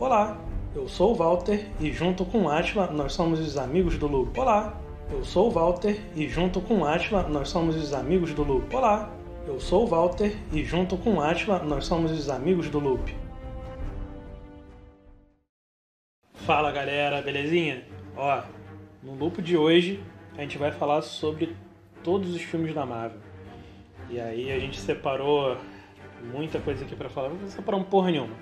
Olá, eu sou o Walter e junto com Atila nós somos os amigos do Loop. Olá, eu sou o Walter e junto com Atila nós somos os amigos do Loop. Olá, eu sou o Walter e junto com Atila nós somos os amigos do Loop. Fala galera, belezinha? Ó, no Loop de hoje a gente vai falar sobre todos os filmes da Marvel. E aí a gente separou muita coisa aqui para falar, não vou separar um porra nenhuma.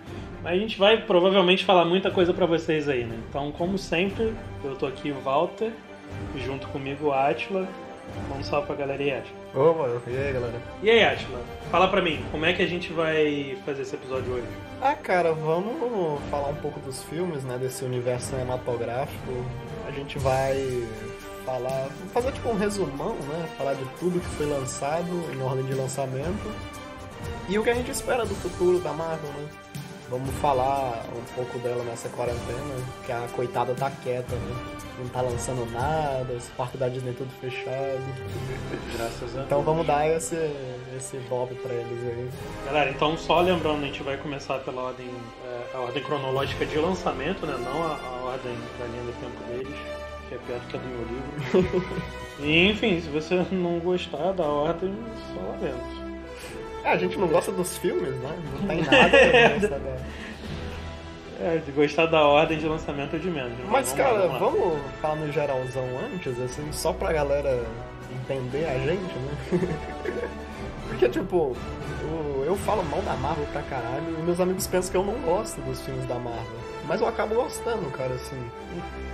Mas a gente vai provavelmente falar muita coisa para vocês aí, né? Então, como sempre, eu tô aqui o Walter, junto comigo o Atila. Vamos salve pra galera aí, Atila. Opa, e aí galera? E aí, Atila, fala pra mim, como é que a gente vai fazer esse episódio hoje? Ah, cara, vamos falar um pouco dos filmes, né, desse universo cinematográfico. A gente vai falar, fazer tipo um resumão, né, falar de tudo que foi lançado em ordem de lançamento e o que a gente espera do futuro da Marvel, né? Vamos falar um pouco dela nessa quarentena, que a coitada tá quieta, né? Não tá lançando nada, os parques da Disney tudo fechado. Graças a Então vamos dar esse, esse bob pra eles aí. Galera, então só lembrando, a gente vai começar pela ordem, é, a ordem cronológica de lançamento, né? Não a, a ordem da linha do tempo deles, que é pior do que a do meu livro. e, enfim, se você não gostar da ordem, só lamento. É, a gente não gosta dos filmes, né? Não tem nada pra gostar da... É, de gostar da ordem de lançamento é de menos. Mas, vamos cara, lá, vamos lá. vamos falar no geralzão antes, assim, só pra galera entender a gente, né? Porque, tipo, eu, eu falo mal da Marvel pra caralho e meus amigos pensam que eu não gosto dos filmes da Marvel. Mas eu acabo gostando, cara, assim.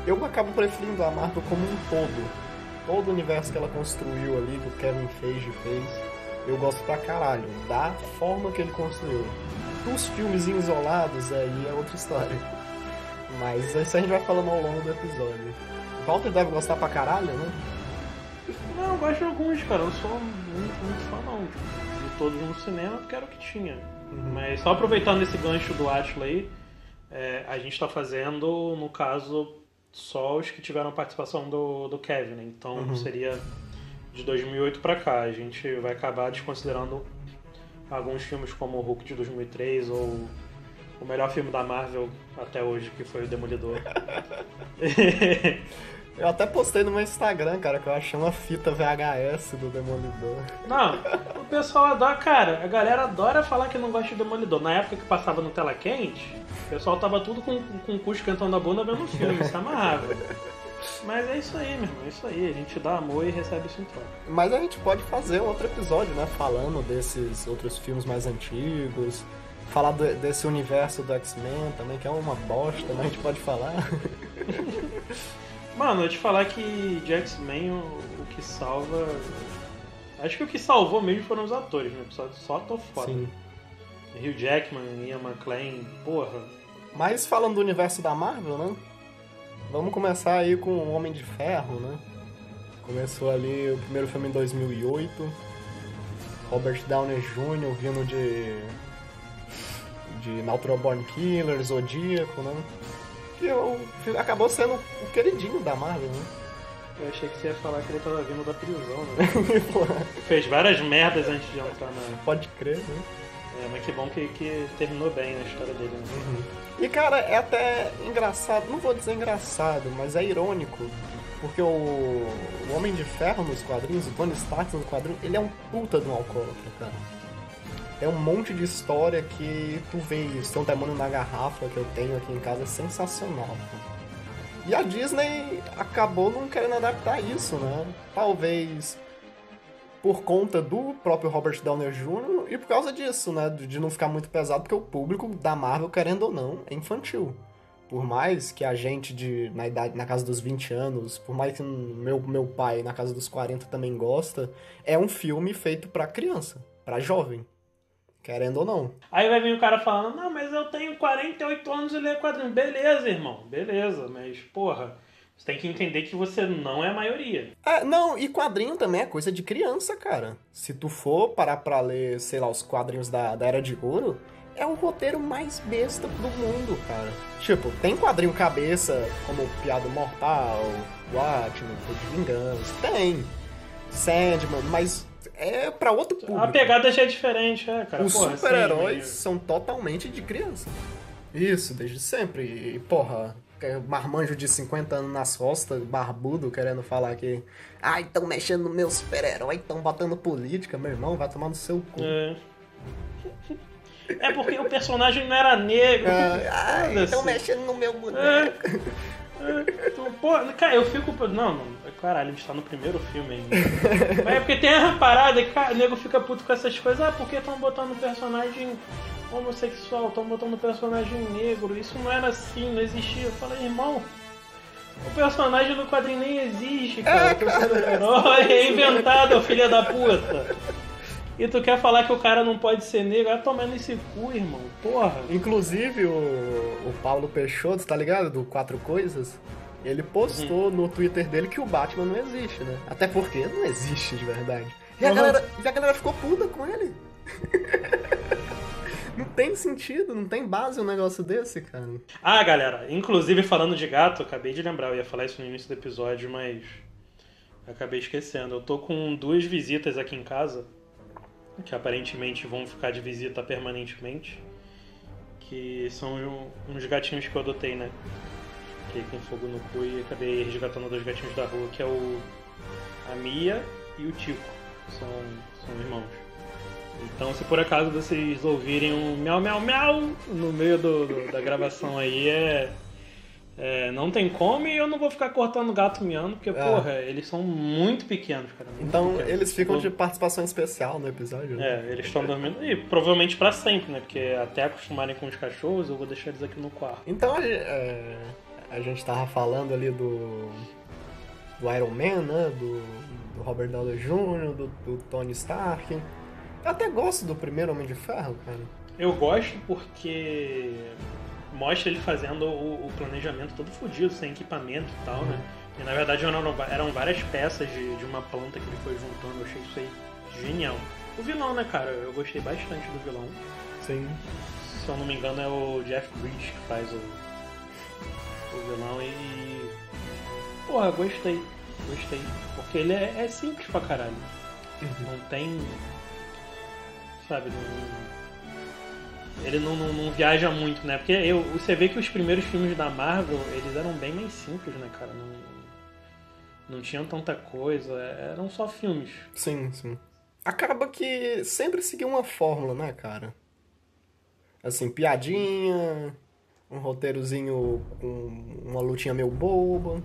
Eu acabo preferindo a Marvel como um todo. Todo o universo que ela construiu ali, que o Kevin Feige fez, eu gosto pra caralho. Da forma que ele construiu. Os filmes isolados aí é outra história. Mas isso a gente vai falando ao longo do episódio. Walter deve gostar pra caralho, né? Não, eu gosto de alguns, cara. Eu sou muito, muito fã, não. De todos no cinema, porque era o que tinha. Mas só aproveitando esse gancho do Atila aí, é, a gente tá fazendo, no caso, só os que tiveram participação do, do Kevin, né? Então seria de 2008 pra cá. A gente vai acabar desconsiderando alguns filmes como o Hulk de 2003 ou o melhor filme da Marvel até hoje, que foi o Demolidor. Eu até postei no meu Instagram, cara, que eu achei uma fita VHS do Demolidor. Não, o pessoal adora, cara, a galera adora falar que não gosta de Demolidor. Na época que passava no tela quente, o pessoal tava tudo com, com o cu esquentando a bunda vendo o filme, se amarrava. Mas é isso aí, meu irmão, é isso aí. A gente dá amor e recebe isso em troca. Mas a gente pode fazer outro episódio, né? Falando desses outros filmes mais antigos. Falar do- desse universo do X-Men também, que é uma bosta, né? A gente pode falar. Mano, eu te falar que de X-Men o, o que salva. Acho que o que salvou mesmo foram os atores, né? Só, só tô foda. Sim. Hugh Jackman, Ian McClane, porra. Mas falando do universo da Marvel, né? Vamos começar aí com o Homem de Ferro, né? Começou ali o primeiro filme em 2008. Robert Downey Jr. vindo de. de Natural Born Killer, Zodíaco, né? Que eu, acabou sendo o queridinho da Marvel, né? Eu achei que você ia falar que ele tava vindo da prisão, né? Fez várias merdas antes de entrar na. Pode crer, né? É, mas que bom que, que terminou bem a história dele, né? E cara, é até engraçado, não vou dizer engraçado, mas é irônico. Porque o, o Homem de Ferro nos quadrinhos, o Tony Stark nos quadrinhos, ele é um puta de um alcoólatra, cara. É um monte de história que tu vê isso. Tem um demônio na garrafa que eu tenho aqui em casa, é sensacional. E a Disney acabou não querendo adaptar isso, né? Talvez por conta do próprio Robert Downey Jr. e por causa disso, né? De não ficar muito pesado, porque o público da Marvel, querendo ou não, é infantil. Por mais que a gente de, na idade, na casa dos 20 anos, por mais que meu, meu pai na casa dos 40 também gosta, é um filme feito pra criança, pra jovem. Querendo ou não. Aí vai vir o cara falando, não, mas eu tenho 48 anos e leio quadrinho. Beleza, irmão, beleza, mas porra, você tem que entender que você não é a maioria. É, não, e quadrinho também é coisa de criança, cara. Se tu for parar pra ler, sei lá, os quadrinhos da, da Era de Ouro, é o roteiro mais besta do mundo, cara. Tipo, tem quadrinho cabeça, como Piada Mortal, Watchmen, Code de Vingança, tem. Sandman, mas é pra outro público. A pegada já é diferente, é, cara. Os super-heróis são totalmente de criança. Isso, desde sempre. E, porra, marmanjo de 50 anos nas costas, barbudo, querendo falar que. Ai, estão mexendo no meu super-herói, estão botando política, meu irmão, vai tomar no seu cu. É. É porque o personagem não era negro. Foda-se. estão mexendo no meu É. boneco. É, tu- Pô, cara, eu fico. Não, não. Caralho, a gente tá no primeiro filme ainda. Mas é porque tem a parada que cara, o nego fica puto com essas coisas. Ah, porque estão botando um personagem homossexual, estão botando um personagem negro. Isso não era assim, não existia. Eu falei, irmão. O personagem no quadrinho nem existe, cara. É, o cara. super-herói é inventado, filha da puta. E tu quer falar que o cara não pode ser negro? Vai tomar nesse cu, irmão. Porra. Inclusive, o, o Paulo Peixoto, tá ligado? Do Quatro Coisas. Ele postou no Twitter dele que o Batman não existe, né? Até porque não existe de verdade. E a, Uhum. galera, e a galera ficou puta com ele. não tem sentido, não tem base um negócio desse, cara. Ah, galera, inclusive falando de gato, acabei de lembrar, eu ia falar isso no início do episódio, mas acabei esquecendo. Eu tô com duas visitas aqui em casa, que aparentemente vão ficar de visita permanentemente, que são uns gatinhos que eu adotei, né? Fiquei com fogo no cu e acabei resgatando dois gatinhos da rua, que é o a Mia e o Tico, são, são irmãos. Então, se por acaso vocês ouvirem um miau, miau, miau no meio do, do- da gravação aí, é, é, Não tem como e eu não vou ficar cortando gato miando, porque, porra, eles são muito pequenos, cara. muito Então pequenos. eles ficam de Então, participação especial no episódio, né? É, eles estão dormindo. E provavelmente pra sempre, né? Porque até acostumarem com os cachorros, eu vou deixar eles aqui no quarto. Então é, a gente tava falando ali do. do Iron Man, né? Do, do Robert Downey Jr., do, do Tony Stark. Eu até gosto do primeiro Homem de Ferro, cara. Eu gosto porque mostra ele fazendo o, o planejamento todo fodido, sem equipamento e tal, né? E na verdade eram, eram várias peças de, de uma planta que ele foi juntando, eu achei isso aí genial. O vilão, né, cara? Eu gostei bastante do vilão. Sim. Se eu não me engano é o Jeff Bridges que faz o, o vilão e. Porra, gostei. Gostei. Porque ele é, é simples pra caralho. Não tem. Sabe, não. Ele não, não, não viaja muito, né? Porque eu, você vê que os primeiros filmes da Marvel, eles eram bem mais simples, né, cara? Não, não tinham tanta coisa, eram só filmes. Sim, sim. Acaba que sempre seguiu uma fórmula, né, cara? Assim, piadinha, um roteirozinho com uma lutinha meio boba.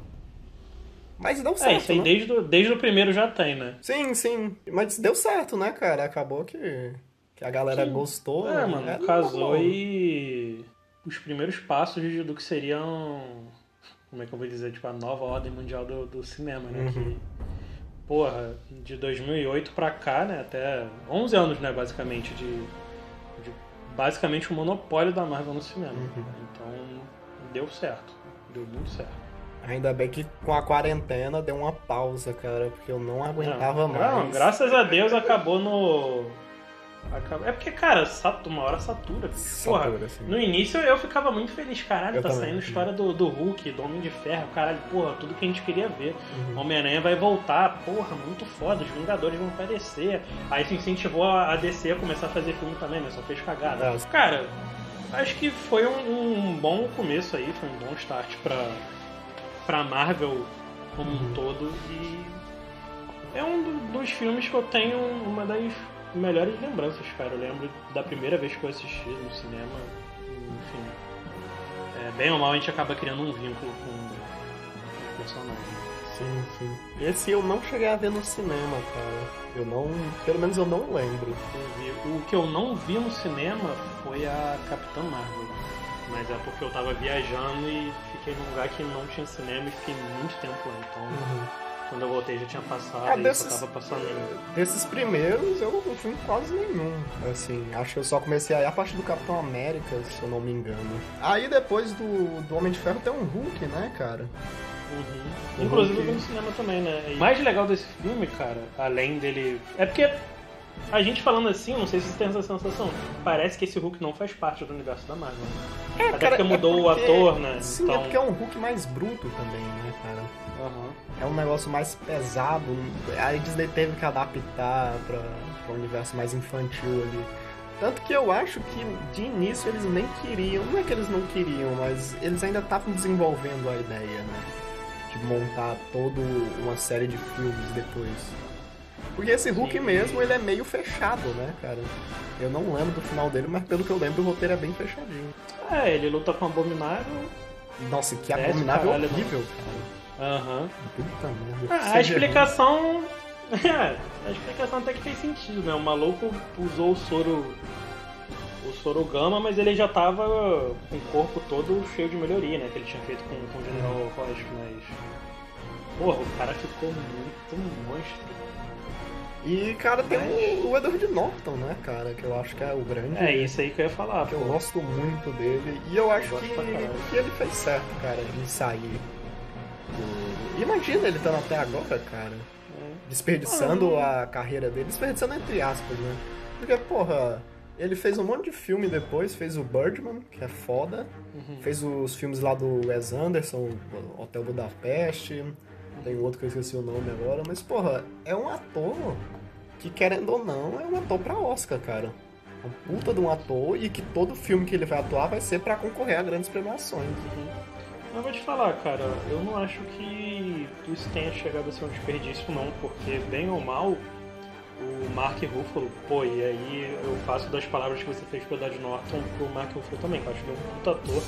Mas deu certo, É, isso aí né? desde, desde o primeiro já tem, né? Sim, sim. Mas deu certo, né, cara? Acabou que, que a galera Sim. gostou. É, mano, né? casou e os primeiros passos de- do que seriam, como é que eu vou dizer, tipo, a nova ordem mundial do, do cinema, né? Uhum. Que, porra, de 2008 pra cá, né, até 11 anos, né, basicamente, de, de basicamente o monopólio da Marvel no cinema. Uhum. Então, deu certo, deu muito certo. Ainda bem que com a quarentena deu uma pausa, cara, porque eu não aguentava não, mais. Não, graças a Deus acabou no... acabou- É porque, cara, satu- uma hora satura. Porra, Satura, assim. No início eu ficava muito feliz, caralho, Eu tá também. saindo história do, do Hulk, do Homem de Ferro, caralho, porra, tudo que a gente queria ver. Uhum. Homem-Aranha vai voltar, porra, muito foda, os Vingadores vão aparecer. Aí isso incentivou a DC a começar a fazer filme também, né? Só fez cagada. É. Cara, acho que foi um, um bom começo aí, foi um bom start pra, pra Marvel como Uhum. um todo e é um do- dos filmes que eu tenho uma das melhores lembranças, cara. Eu lembro da primeira vez que eu assisti no cinema, enfim. É, bem ou mal a gente acaba criando um vínculo com o personagem. Sim, sim. Esse eu não cheguei a ver no cinema, cara. Eu não. Pelo menos eu não lembro. Eu O que eu não vi no cinema foi a Capitã Marvel. Mas é porque eu tava viajando e fiquei num lugar que não tinha cinema e fiquei muito tempo lá. Então, quando eu voltei já tinha passado e desses- só tava passando. Desses primeiros eu não fui em quase nenhum. Assim, acho que eu só comecei a ir a partir do Capitão América, se eu não me engano. Aí depois do, do Homem de Ferro tem um Hulk, né, cara? Uhum. Inclusive eu vi no cinema também, né? E o mais legal desse filme, cara, além dele. É porque a gente falando assim, eu não sei se você tem essa sensação, parece que esse Hulk não faz parte do universo da Marvel. né? Até porque mudou o É, porque- ator, né? Sim, então... é porque é um Hulk mais bruto também, né, cara? É um negócio mais pesado. A Disney teve que adaptar pra, pra um universo mais infantil ali. Tanto que eu acho que de início eles nem queriam, não é que eles não queriam, mas eles ainda estavam desenvolvendo a ideia, né? De montar toda uma série de filmes depois. Porque esse Hulk Sim. mesmo, ele é meio fechado, né, cara? Eu não lembro do final dele, mas pelo que eu lembro, o roteiro é bem fechadinho. É, ele luta com o Abominável. Nossa, que É, abominável caralho, horrível, cara. Aham. Puta merda. Ah, a explicação. É, a explicação até que fez sentido, né? O maluco usou o soro. O soro gama, mas ele já tava com o corpo todo cheio de melhoria, né? Que ele tinha feito com, com o General Ross, mas. Porra, o cara ficou muito monstro. E, cara, tem o, o Edward Norton, né, cara? Que eu acho que é o grande. É isso aí que eu ia falar, que pô. eu gosto muito dele. E eu acho gosto que, que ele fez certo, cara, em sair. Do- Imagina ele estando até agora, cara. Desperdiçando a carreira dele. Desperdiçando entre aspas, né? Porque, porra, ele fez um monte de filme depois. Fez o Birdman, que é foda. Uhum. Fez os filmes lá do Wes Anderson, Hotel Budapeste. Tem outro que eu esqueci o nome agora. Mas, porra, é um ator que, querendo ou não, é um ator pra Oscar, cara. É um puta de um ator e que todo filme que ele vai atuar vai ser pra concorrer a grandes premiações. Mas eu vou te falar, cara, eu não acho que isso tenha chegado a ser um desperdício, não, porque, bem ou mal, o Mark Ruffalo, pô, e aí eu faço das palavras que você fez pro Edward Norton pro Mark Ruffalo também, que eu acho ele um puta ator.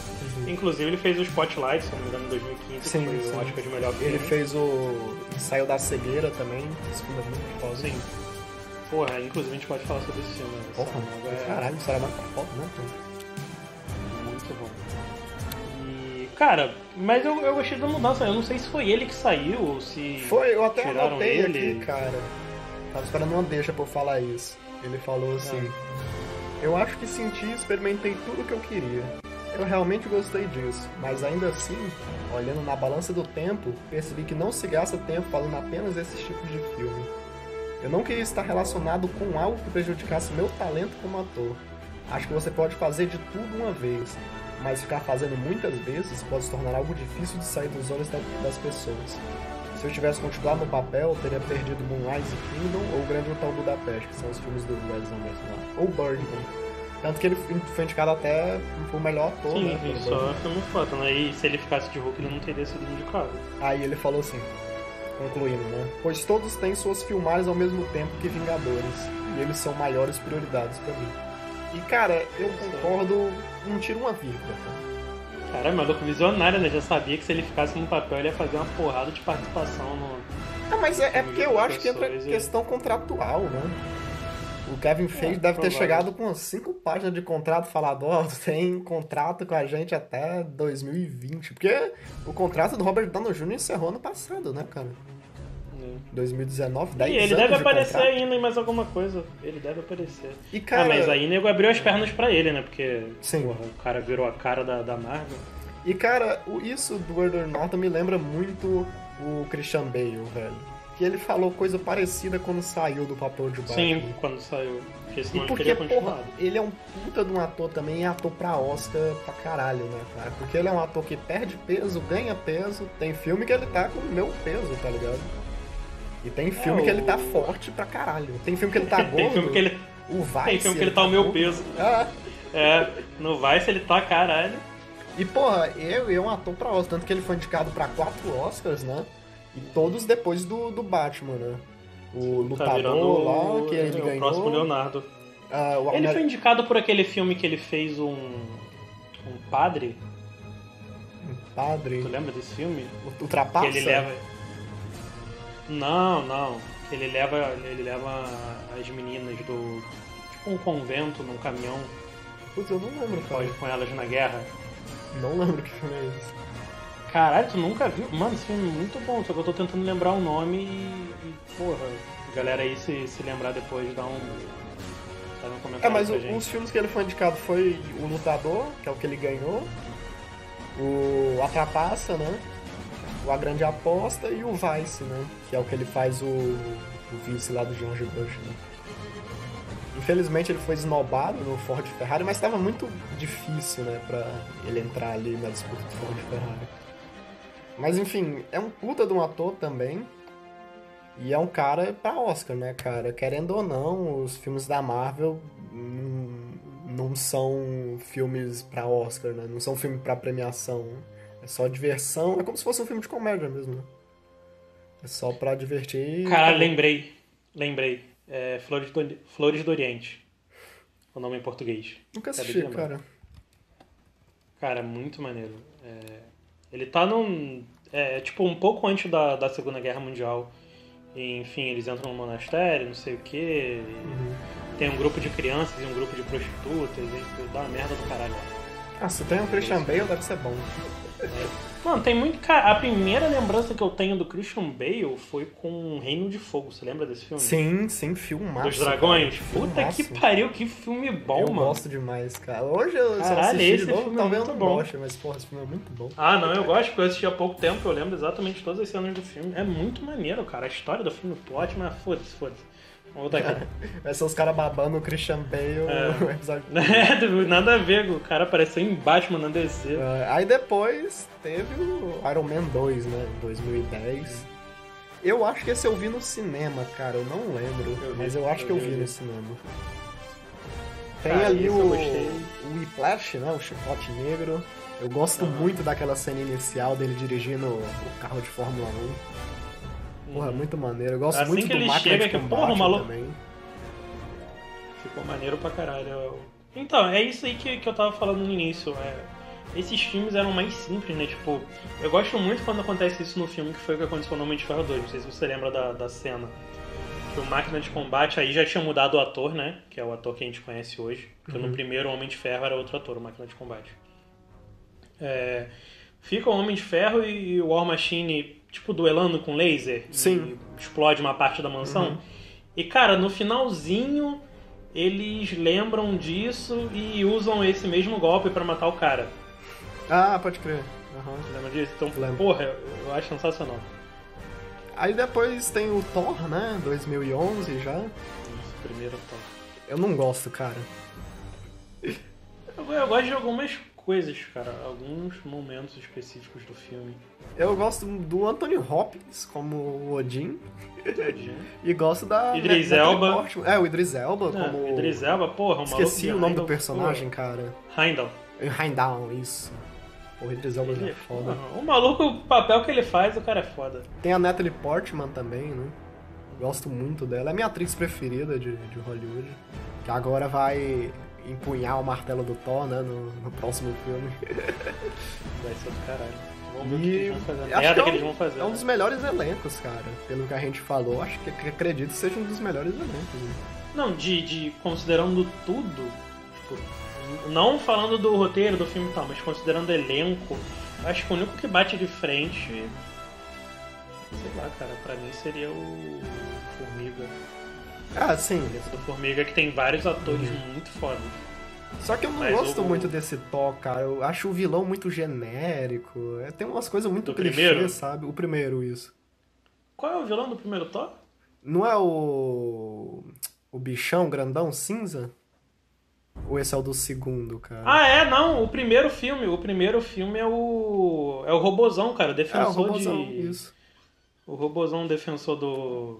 Inclusive, ele fez o Spotlight, se não me engano, em 2015, Sim, que foi o Oscar de melhor filme. Ele fez o Saiu da Cegueira também, esse filme é muito foda. Sim. Porra, inclusive a gente pode falar sobre esse filme, né? Porra, Saramago é caralho, Saramago tá foda, né? Cara, mas eu, eu gostei da mudança, eu não sei se foi ele que saiu ou se... Foi, eu até Tiraram anotei ele. aqui, cara. Tava esperando uma deixa pra eu falar isso. Ele falou assim: Eu acho que senti e experimentei tudo o que eu queria. Eu realmente gostei disso, mas ainda assim, olhando na balança do tempo, percebi que não se gasta tempo fazendo apenas esses tipos de filme. Eu não queria estar relacionado com algo que prejudicasse meu talento como ator. Acho que você pode fazer de tudo uma vez, mas ficar fazendo muitas vezes pode se tornar algo difícil de sair dos olhos da- das pessoas. Se eu tivesse continuado no papel, eu teria perdido Moonrise Kingdom ou O Grande Hotel Budapeste, que são os filmes do Wes Anderson lá. Ou Birdman. Tanto que ele foi indicado até pro melhor ator, Sim, né? isso só muito foda, né? E se ele ficasse de Hulk, ele não teria sido indicado. Aí ele falou assim, concluindo, né? Pois todos têm suas filmagens ao mesmo tempo que Vingadores. E eles são maiores prioridades pra mim. E cara, eu concordo, não tiro uma vírgula. Cara, é maluco visionário, né? Já sabia que se ele ficasse no papel, ele ia fazer uma porrada de participação no. Ah, mas é, é porque eu acho que entra e- questão contratual, né? O Kevin Feige É, deve ter chegado com cinco páginas de contrato falado, ó, tu tem contrato com a gente até 2020. Porque o contrato do Robert Downey Jr. encerrou ano passado, né, cara? 2019, 10 E ele deve de aparecer ainda em mais alguma coisa. Ele deve aparecer. E, cara, Ah, mas aí nego abriu as pernas pra ele, né? Porque Sim. porra, o cara virou a cara da, da Marvel. E cara, isso do Edward Norton me lembra muito o Christian Bale, velho. Que ele falou coisa parecida quando saiu do papel de Batman. Sim, quando saiu. Porque E senão ele porque, porra, ele é um puta de um ator também, é ator pra Oscar pra caralho, né, cara? Porque ele é um ator que perde peso, ganha peso, tem filme que ele tá com o meu peso, tá ligado? E tem filme É, que ele tá o- forte pra caralho. Tem filme que ele tá gordo. Tem filme que ele, O Vice. tem filme que ele tá o meu gordo. peso. Ah, É, no Vice ele tá caralho. E, porra, ele é um ator pra Oscar, tanto que ele foi indicado pra quatro Oscars, né? E todos depois do, do Batman, né? O Tá Lutador virando lá, que ele o ganhou. próximo Leonardo. ah, o Ele foi indicado por aquele filme que ele fez um. um padre. Padre. Tu lembra desse filme? O, o Trapaça? Que ele leva. Não, não. Ele leva. Ele leva as meninas do. Tipo um convento num caminhão, Putz, eu não lembro, cara. pode com elas na guerra. Não lembro que filme é esse. Caralho, tu nunca viu? Mano, esse filme é muito bom, só que eu tô tentando lembrar o nome e. e, porra, galera aí se, se lembrar depois dá um. Faz um comentário É, mas o- os filmes que ele foi indicado foi O Lutador, que é o que ele ganhou, o A Trapaça, né? O A Grande Aposta e o Vice, né? Que é o que ele faz o, o vice lá do George Bush, né? Infelizmente ele foi esnobado no Ford Ferrari, mas estava muito difícil, né, pra ele entrar ali na disputa do Ford Ferrari. Mas enfim, é um puta de um ator também. E é um cara pra Oscar, né, cara? Querendo ou não, os filmes da Marvel hum, não são filmes pra Oscar, né? Não são filme pra premiação. É só diversão. É como se fosse um filme de comédia mesmo, né? É só pra divertir. Cara, lembrei. Lembrei. É Flores, do, Flores do Oriente. O nome em português. Nunca assisti, cara. Cara, muito maneiro. É, ele tá num. É, tipo, um pouco antes da, da Segunda Guerra Mundial. E, enfim, eles entram num monastério, não sei o quê. Uhum. Tem um grupo de crianças e um grupo de prostitutas. E dá uma merda do caralho. Ah, se tem um Christian Bale, deve ser bom. Mano, tem muito. Cara, a primeira lembrança que eu tenho do Christian Bale foi com Reino de Fogo. Você lembra desse filme? Sim, sim, filmaço. Dos dragões? cara. Puta que Filmaço. pariu, que filme bom, Eu mano. gosto demais, cara. Hoje eu eu Caralho, assistir esse de novo, filme é talvez eu muito não bom. goste, mas porra, esse filme é muito bom. Ah, não, eu gosto, porque eu assisti há pouco tempo, eu lembro exatamente todas as cenas do filme. É muito maneiro, cara. A história do filme, o plot, mas foda-se, foda-se. Vamos voltar aqui. Vai ser os caras babando o Christian Bale É. no episódio. É, nada a ver, o cara apareceu em Batman na DC. É, aí depois teve o Iron Man 2, né? Em 2010. Eu acho que esse eu vi no cinema, cara. Eu não lembro. Eu vi, mas eu acho eu que eu vi, vi no cinema. Tem Cara, ali o, o Whiplash, né? O Chicote Negro. Eu gosto Aham. muito daquela cena inicial dele dirigindo o carro de Fórmula 1. Porra, Uhum. muito maneiro. Eu gosto Assim muito que do ele máquina chega de que, combate porra, maluco- também. Ficou maneiro pra caralho. Então, é isso aí que, que eu tava falando no início. É, esses filmes eram mais simples, né? Tipo, eu gosto muito quando acontece isso no filme, que foi o que aconteceu no Homem de Ferro 2. Não sei se você lembra da, da cena. Que o Máquina de Combate aí já tinha mudado o ator, né? Que é o ator que a gente conhece hoje. Porque Uhum. no primeiro o Homem de Ferro era outro ator, o Máquina de Combate. É, fica o Homem de Ferro e o War Machine, tipo, duelando com laser. Sim. E explode uma parte da mansão. Uhum. E, cara, no finalzinho, eles lembram disso e usam esse mesmo golpe pra matar o cara. Ah, pode crer. Aham. Lembra disso? Então, Lembro. porra, eu, acho sensacional. Aí depois tem o Thor, né? 2011 já. Esse primeiro tá. Eu não gosto, cara. Eu, eu gosto de algumas coisas, cara. Alguns momentos específicos do filme. Eu gosto do Anthony Hopkins como o Odin. E gosto da. Idris Natalie Elba. É, o Idris Elba Ah, como. Idris Elba, porra, o Esqueci o nome do personagem, cara. porra. Heimdall. Heimdall, isso. O Idris Elba já Ele é é foda. foda. O maluco, o papel que ele faz, o cara é foda. Tem a Natalie Portman também, né? Gosto muito dela. É minha atriz preferida de, de Hollywood. Que agora vai empunhar o martelo do Thor, né? No, no próximo filme. Vai ser do caralho. Vamos ver o que fazer. Acho é um- eles vão fazer. É um né? dos melhores elencos, cara. Pelo que a gente falou, acho que, acredito que seja um dos melhores elencos. né? Não, de, de considerando tudo, tipo, não falando do roteiro do filme e tal, mas considerando elenco, acho que o único que bate de frente, sei lá, cara, pra mim seria o Formiga. Ah, sim. O do Formiga que tem vários atores Uhum. muito foda. Só que eu não Mas gosto o- muito desse Thor, cara. Eu acho o vilão muito genérico. É, tem umas coisas muito Do clichê, primeiro? sabe? O primeiro, isso. Qual é o vilão do primeiro Thor? Não é o. O bichão grandão cinza? Ou esse é o do segundo, cara? Ah, é, não, o primeiro filme, o primeiro filme é o é o Robozão, cara, o é, o defensor robôzão, de isso. O robôzão defensor do.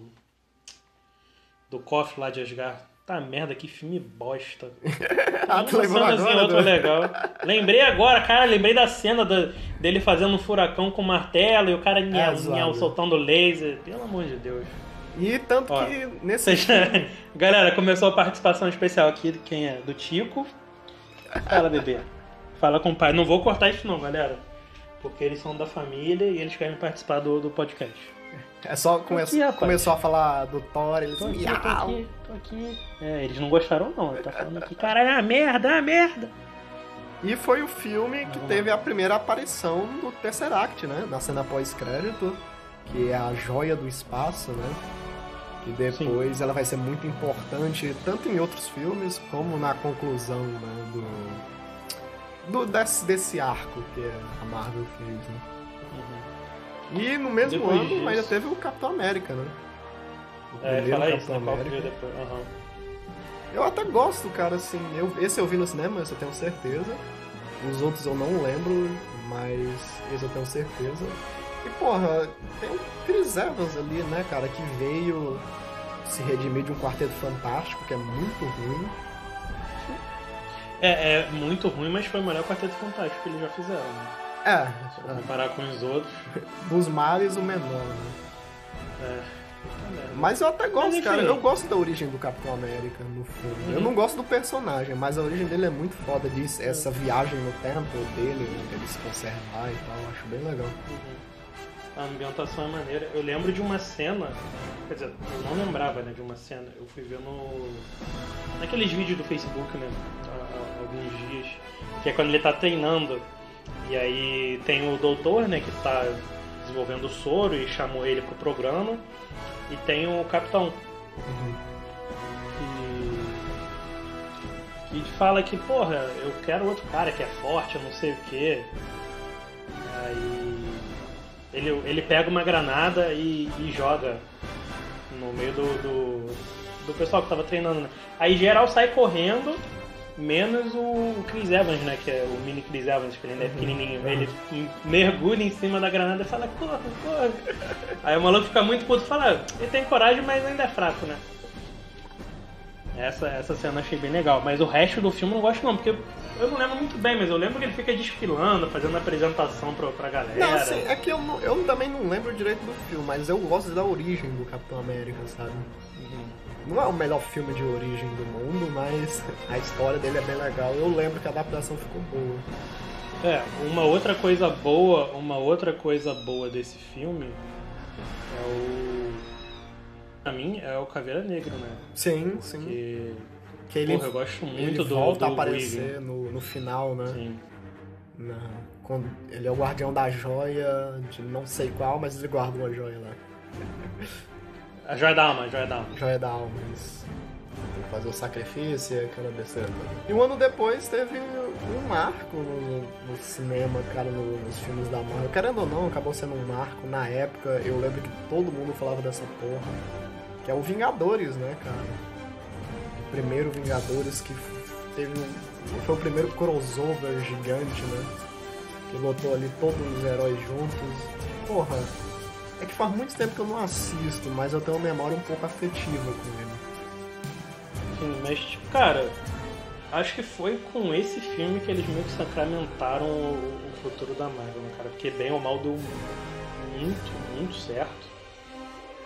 Do KOF lá de Asgard. Tá merda, que filme bosta. Ah, tu lembrou agora? outra do- legal. Lembrei agora, cara, lembrei da cena da- dele fazendo um furacão com martelo e o cara É, soltando laser. Pelo amor de Deus. E tanto Ó, que nesse Galera, começou a participação especial aqui de quem é? Do Tico. Fala, bebê. Fala com o pai. Não vou cortar isso não, galera. Porque eles são da família e eles querem participar do, do podcast. É só come... aqui, começou a falar do Thor, eles Tô aqui, tô aqui, tô aqui. É, eles não gostaram não. Ele tá falando aqui, caralho, é uma merda, é uma merda. E foi o filme que teve a primeira aparição do Tesseract, né? Na cena pós-crédito, que é a joia do espaço, né? Que depois ela vai ser muito importante, tanto em outros filmes, como na conclusão né, do, do desse, desse arco que a Marvel fez, né? E no mesmo Depois ano disso- ainda teve o Capitão América, né? O É, fala isso, Capitão né? Que América. veio depois. Aham. Eu até gosto, cara, assim. Eu, esse eu vi no cinema, esse eu tenho certeza. Os outros eu não lembro, mas esse eu tenho certeza. E, porra, tem o Chris Evans ali, né, cara, que veio se redimir de um quarteto fantástico, que é muito ruim. É, é muito ruim, mas foi o melhor Quarteto Fantástico que eles já fizeram, né? É, Se comparar com os outros. dos males o menor, né? É. Mas eu até gosto, Mas, cara. Eu gosto da origem do Capitão América no filme. Uhum. Eu não gosto do personagem, mas a origem dele é muito foda disso. Essa viagem no tempo dele, ele se conservar e tal, eu acho bem legal. Uhum. A ambientação é maneira. Eu lembro de uma cena, quer dizer, eu não lembrava né, de uma cena. Eu fui ver no. naqueles vídeos do Facebook, né? Há alguns dias. Que é quando ele tá treinando. E aí tem o doutor, né, que tá desenvolvendo o soro e chamou ele pro programa. E tem o capitão. que, que fala que, porra, eu quero outro cara que é forte, eu não sei o quê. Aí ele, ele pega uma granada e, e joga no meio do, do, do pessoal que tava treinando, né? Aí geral sai correndo, menos o, Chris Evans, né? Que é o mini Chris Evans, que ele ainda é pequenininho. Ele mergulha em cima da granada e fala, corra, corra. Aí o maluco fica muito puto e fala, "Ah, ele tem coragem, mas ainda é fraco, né? Essa, essa cena eu achei bem legal, mas o resto do filme eu não gosto não, porque eu não lembro muito bem, mas eu lembro que ele fica desfilando, fazendo apresentação pra, pra galera. Não, assim, é que eu, eu também não lembro direito do filme, mas eu gosto da origem do Capitão América, sabe? Uhum. Não é o melhor filme de origem do mundo, mas a história dele é bem legal. Eu lembro que a adaptação ficou boa. É, uma outra coisa boa, uma outra coisa boa desse filme é o. Pra mim, é o Caveira Negra, né? Sim, sim. Que. Ele, porra, eu gosto muito ele do. volta do a aparecer no, no final, né? Sim. Na- quando ele é o guardião da joia, de não sei qual, mas ele guarda uma joia lá. A Joia da Alma, a Joia da Alma. Joia da alma, isso. Tem que fazer o sacrifício e aquela besteira. E um ano depois teve um marco no, no cinema, cara, no- nos filmes da Marvel. Querendo ou não, acabou sendo um marco. Na época, eu lembro que todo mundo falava dessa porra. Que é o Vingadores, né, cara? O primeiro Vingadores que teve um, foi o primeiro crossover gigante, né? Que botou ali todos os heróis juntos. Porra, é que faz muito tempo que eu não assisto, mas eu tenho uma memória um pouco afetiva com ele. Sim, mas, tipo, cara, acho que foi com esse filme que eles meio que sacramentaram o, o futuro da Marvel, né, cara? Porque bem ou mal deu muito, muito certo.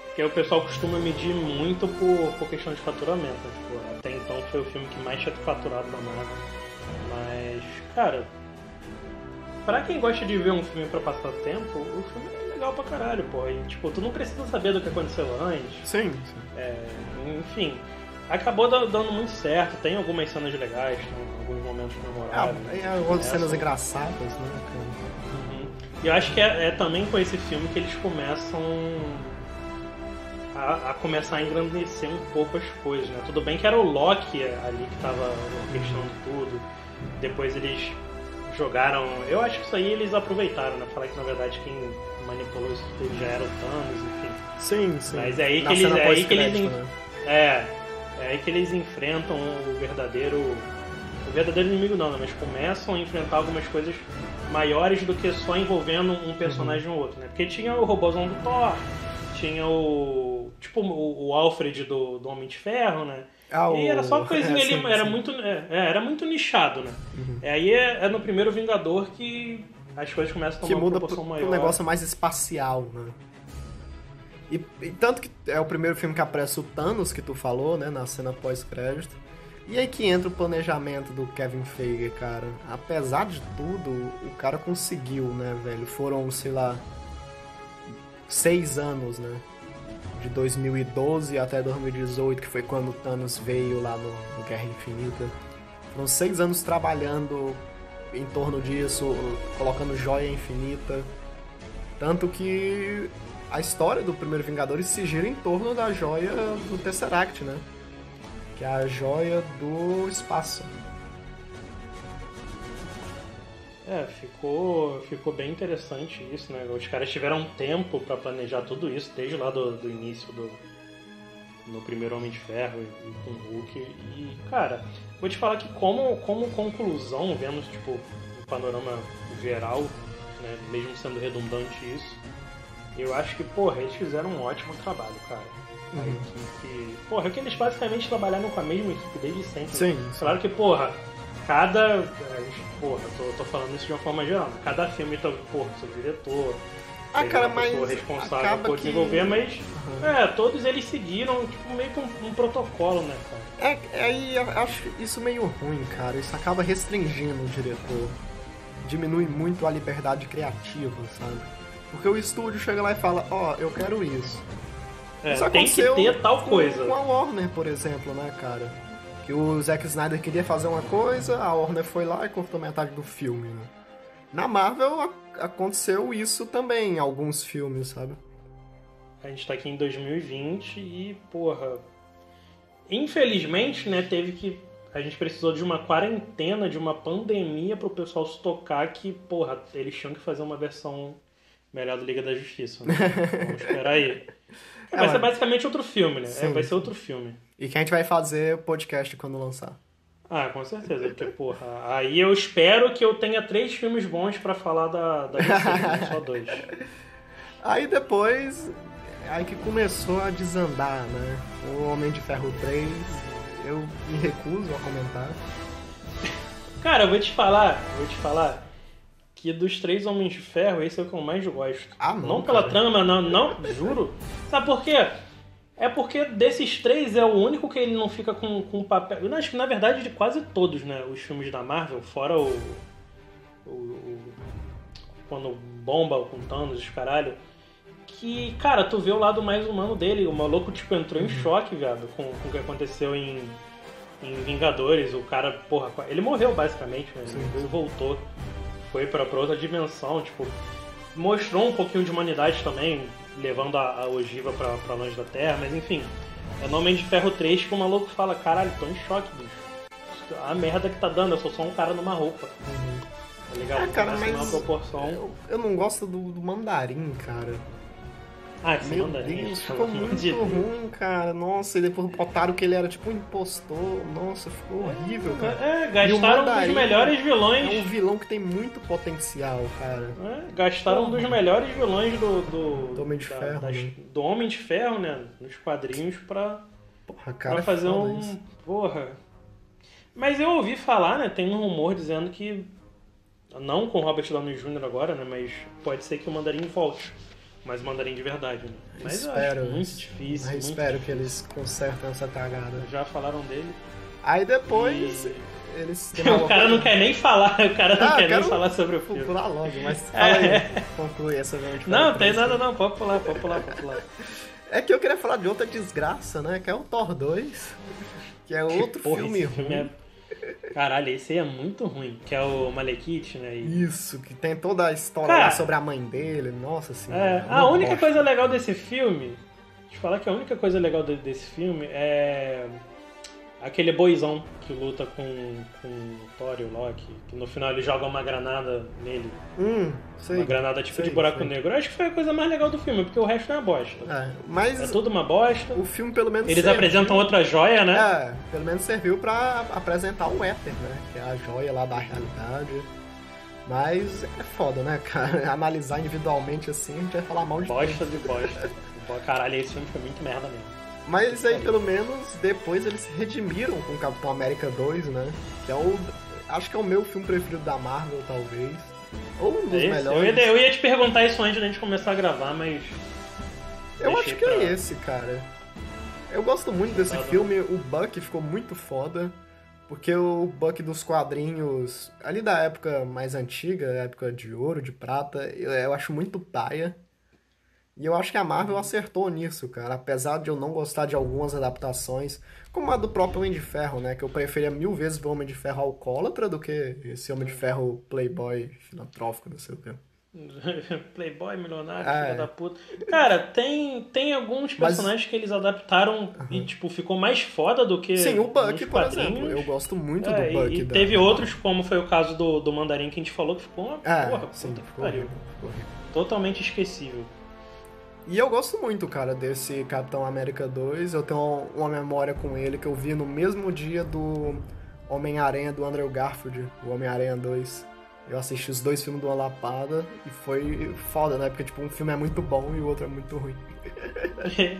Porque o pessoal costuma medir muito por, por questão de faturamento. né? Tipo, até então foi o filme que mais tinha faturado da Marvel. Mas, cara, pra quem gosta de ver um filme pra passar tempo, o filme legal pra caralho, pô. E, tipo, tu não precisa saber do que aconteceu antes. Sim, sim. É, enfim, acabou da- dando muito certo. Tem algumas cenas legais, tem alguns momentos memoráveis. Ah, e algumas Essa- cenas engraçadas, né, cara? Uhum. E eu acho que é, é também com esse filme que eles começam a, a começar a engrandecer um pouco as coisas, né? Tudo bem que era o Loki ali que tava orquestrando tudo. Depois eles jogaram. Eu acho que isso aí eles aproveitaram, né? Falar que na verdade quem manipulou isso tudo já era o Thanos, enfim. Sim, sim. Mas é aí Na que eles- cena é aí que eles né? É, é aí que eles enfrentam o verdadeiro. O verdadeiro inimigo não, né? Mas começam a enfrentar algumas coisas maiores do que só envolvendo um personagem ou outro, né? Porque tinha o robôzão do Thor, tinha o. Tipo o, Alfred do, do Homem de Ferro, né? Ah, E era só o- coisinha é, ali, sim, era sim. muito. É, é, era muito nichado, né? Uhum. É, aí é, é no primeiro Vingador que as coisas começam a tomar Que uma muda pro, proporção pro maior. negócio mais espacial, né? E, e tanto que é o primeiro filme que aparece o Thanos, que tu falou, né? Na cena pós-crédito. E aí que entra o planejamento do Kevin Feige, cara. Apesar de tudo, o cara conseguiu, né, velho? Foram, sei lá, seis anos, né? De 2012 até 2018, que foi quando o Thanos veio lá no, no Guerra Infinita. Foram seis anos trabalhando em torno disso, colocando joia infinita. Tanto que a história do primeiro Vingadores se gira em torno da joia do Tesseract, né? Que é a joia do espaço. É, ficou, ficou bem interessante isso, né? Os caras tiveram tempo pra planejar tudo isso, desde lá do, do início do no primeiro Homem de Ferro e, com o Hulk. E, cara, vou te falar que como, como conclusão, vendo tipo, um panorama geral, né, mesmo sendo redundante isso, eu acho que, porra, eles fizeram um ótimo trabalho, cara. Uhum. equipe. Porra, é que eles basicamente trabalharam com a mesma equipe desde sempre. Sim, Claro que, porra, cada. Porra, tô, tô falando isso de uma forma geral. Cada filme tem, porra, seu diretor. Ah, cara, uma mas pessoa responsável acaba por que- desenvolver, mas. Uhum. É, todos eles seguiram, tipo, meio que um, um protocolo, né, cara? É, aí eu acho isso meio ruim, cara. Isso acaba restringindo o diretor. Diminui muito a liberdade criativa, sabe? Porque o estúdio chega lá e fala, ó, eu quero isso. É, Isso tem que ter tal com- coisa. Com a Warner, por exemplo, né, cara? Que o Zack Snyder queria fazer uma coisa, a Warner foi lá e cortou metade do filme, né? Na Marvel aconteceu isso também em alguns filmes, sabe? A gente tá aqui em 2020 e, porra. Infelizmente, né, teve que. A gente precisou de uma quarentena, de uma pandemia pro pessoal se tocar que, porra, eles tinham que fazer uma versão melhor do Liga da Justiça. Né? Vamos esperar aí. É, Vai ser basicamente outro filme, né? É, vai ser outro filme. E que a gente vai fazer podcast quando lançar. Ah, com certeza. Porque, porra, aí eu espero que eu tenha três filmes bons pra falar da, da DC, não só dois. Aí depois, aí que começou a desandar, né? O Homem de Ferro 3, eu me recuso a comentar. Cara, eu vou te falar, vou te falar que dos três Homens de Ferro, esse é o que eu mais gosto. Ah, não, Não pela trama, não, não, juro. Sabe por quê? É porque desses três é o único que ele não fica com, com papel. Eu acho que na verdade de quase todos, né? Os filmes da Marvel, fora o. o, o quando bomba com Thanos, os caralho. Que, cara, tu vê o lado mais humano dele. O maluco, tipo, entrou Uhum. em choque, viado, com, com o que aconteceu em, em Vingadores. O cara, porra, ele morreu basicamente, né? Ele voltou. Foi pra, pra outra dimensão, tipo. Mostrou um pouquinho de humanidade também, levando a, a ogiva pra, pra longe da Terra, mas enfim. É no Homem de Ferro 3 que o maluco fala, caralho, tô em choque, bicho. A merda que tá dando, eu sou só um cara numa roupa. Tá ligado? Ah, cara, mas numa proporção. eu, eu não gosto do, do mandarim, cara. Ah, que Meu mandarim, Deus, ficou muito de Deus. ruim, cara. Nossa, e depois botaram que ele era tipo um impostor. Nossa, ficou horrível, cara. É, E o gastaram um dos melhores vilões. É um vilão que tem muito potencial, cara. É, gastaram um dos melhores vilões do. Do, Do Homem de da- Ferro, das- né? do Homem de Ferro, né? Nos quadrinhos pra, Porra, cara, pra fazer é um. isso. Porra. Mas eu ouvi falar, né? Tem um rumor dizendo que. Não com Robert Downey Jr. agora, né? Mas pode ser que o Mandarim volte. Mas Mandarim de verdade, né? Mas eu Espero, acho muito difícil. Mas muito espero que eles consertem essa cagada. Já falaram dele. Aí depois, E- eles... O cara não quer nem falar, o cara não Ah, quer eu nem falar sobre o filme. Pular logo, mas fala aí. Conclui essa. Não, tem nada não, pode pular, pode pular, pode pular. É que eu queria falar de outra desgraça, né? Que é o Thor 2. Que é outro Porra, filme ruim. filme é... Caralho, esse aí é muito ruim. Que é o Malekith, né? E- Isso, que tem toda a história Cara, sobre a mãe dele. Nossa senhora. É, uma a única coisa legal desse filme, te falar que a única coisa legal de- desse filme é aquele boizão que luta com, com o Thor e o Loki, que no final ele joga uma granada nele, Hum, sei. uma granada tipo sei, de buraco sei. negro. Eu acho que foi a coisa mais legal do filme, porque o resto é uma bosta. É, mas É tudo uma bosta. o filme pelo menos Eles serviu- apresentam outra joia, né? É, pelo menos serviu pra apresentar o Éter, né? Que é a joia lá da realidade. Mas é foda, né, cara? Analisar individualmente assim, a gente vai falar mal de tudo. Bosta de bosta. Bo- Caralho, esse filme foi muito merda mesmo. Mas aí, pelo menos, depois eles se redimiram com Capitão América 2, né? Que é o. Acho que é o meu filme preferido da Marvel, talvez. Ou um dos melhores. eu, ia, eu ia te perguntar isso antes da gente começar a gravar, mas. Eu deixei acho que pra- é esse, cara. Eu gosto muito desse Tá filme. O Buck ficou muito foda. Porque o Buck dos quadrinhos, ali da época mais antiga, época de ouro, de prata, eu, eu acho muito paia. E eu acho que a Marvel acertou nisso, cara. Apesar de eu não gostar de algumas adaptações, como a do próprio Homem de Ferro, né? Que eu preferia mil vezes ver o Homem de Ferro alcoólatra do que esse Homem de Ferro playboy filantrófico, não sei o quê. Playboy, milionário, É. filho da puta. Cara, tem, tem alguns Mas- personagens que eles adaptaram e, tipo, ficou mais foda do que. Sim, o Buck, por exemplo. Eu gosto muito É, do Buck. e da- teve outros, como foi o caso do, do Mandarim que a gente falou, que ficou uma É, porra, sim, puta que ficou pariu. horrível, ficou horrível. Totalmente esquecível. E eu gosto muito, cara, desse Capitão América 2. Eu tenho uma memória com ele que eu vi no mesmo dia do Homem-Aranha do Andrew Garfield, o Homem-Aranha 2. Eu assisti os dois filmes de uma lapada e foi foda, né? Porque, tipo, um filme é muito bom e o outro é muito ruim. é,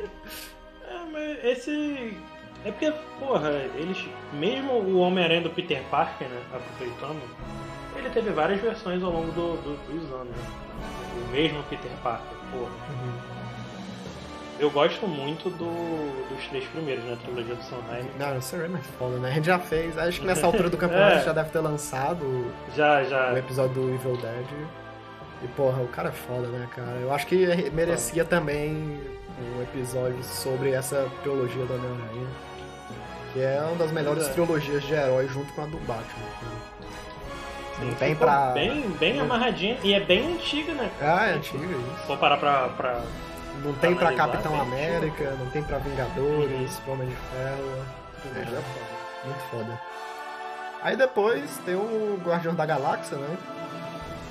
mas esse. É porque, porra, eles. Mesmo o Homem-Aranha do Peter Parker, né? Aproveitando, ele teve várias versões ao longo do, do- dos anos. Né? O mesmo Peter Parker, porra. Eu gosto muito do, dos três primeiros, né? A trilogia do Sondheim. Não, o Sam é foda, né? A gente já fez, acho que nessa altura do campeonato É. já deve ter lançado o Já, já. o episódio do Evil Dead. E porra, o cara é foda, né, cara? Eu acho que merecia também um episódio sobre essa trilogia do Homem-Aranha. Que é uma das melhores é. trilogias de herói junto com a do Batman. cara. Sim, ficou pra. Bem, bem amarradinha. E é bem antiga, né? Ah, é antiga isso. For parar pra. pra... Não tem pra Analisar, Capitão América, não tem pra Vingadores, pro Homem de Ferro. É, já foi. Muito foda. Aí depois tem o Guardião da Galáxia, né?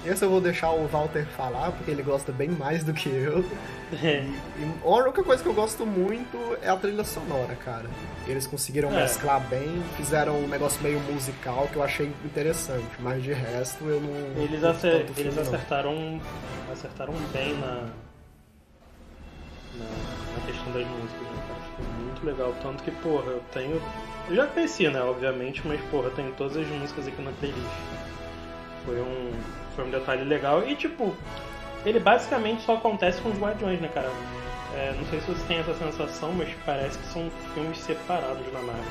Esse eu vou deixar o Walter falar, porque ele gosta bem mais do que eu. E a única coisa que eu gosto muito é a trilha sonora, cara. Eles conseguiram É. mesclar bem, fizeram um negócio meio musical que eu achei interessante, mas de resto eu não. Eles, acer- filme, eles não. acertaram, acertaram bem na, na, na questão das músicas, né, cara? Ficou muito legal. Tanto que, porra, eu tenho. Eu já conhecia, né, obviamente, mas, porra, eu tenho todas as músicas aqui na playlist. Foi um, foi um detalhe legal. E, tipo, ele basicamente só acontece com os Guardiões, né, cara? É, não sei se você tem essa sensação, mas parece que são filmes separados na Marvel.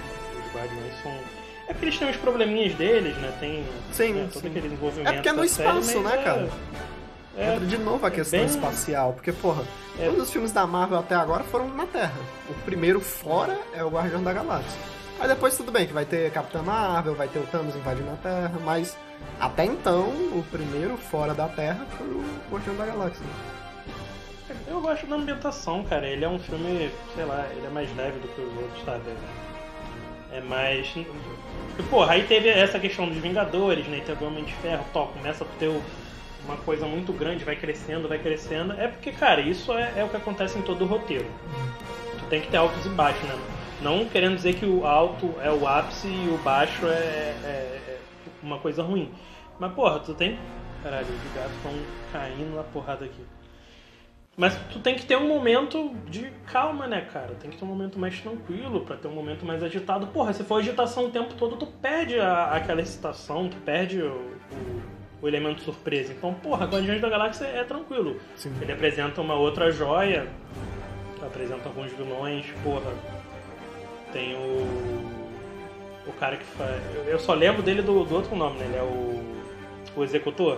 Os Guardiões são. É porque eles têm os probleminhas deles, né? Tem Sim, né, todo sim. aquele desenvolvimento. É porque é no série, espaço, mas né, é- cara? É, Entra de novo a questão bem- espacial, porque, porra, É. todos os filmes da Marvel até agora foram na Terra. O primeiro fora é o Guardião da Galáxia. Aí depois tudo bem, que vai ter Capitã Marvel, vai ter o Thanos invadindo a Terra, mas até então, o primeiro fora da Terra foi o Guardião da Galáxia. Eu gosto da ambientação, cara. Ele é um filme, sei lá, ele é mais leve do que os outros, sabe? É mais. E, porra, aí teve essa questão dos Vingadores, né? Teve o Homem de Ferro, top, começa a ter o- uma coisa muito grande, vai crescendo, vai crescendo. É porque, cara, isso é, é o que acontece em todo o roteiro. Tu tem que ter altos e baixos, né? Não querendo dizer que o alto é o ápice e o baixo é, é- é uma coisa ruim. Mas, porra, tu tem. Caralho, os gatos estão caindo na porrada aqui. Mas tu tem que ter um momento de calma, né, cara? Tem que ter um momento mais tranquilo pra ter um momento mais agitado. Porra, se for agitação o tempo todo, tu perde a- aquela excitação, tu perde o, o- o elemento surpresa. Então, porra, Guardiões da Galáxia é tranquilo. Sim. Ele apresenta uma outra joia, apresenta alguns vilões, porra. Tem o. O cara que faz. eu- só lembro dele do, do outro nome, né? Ele é o. O executor.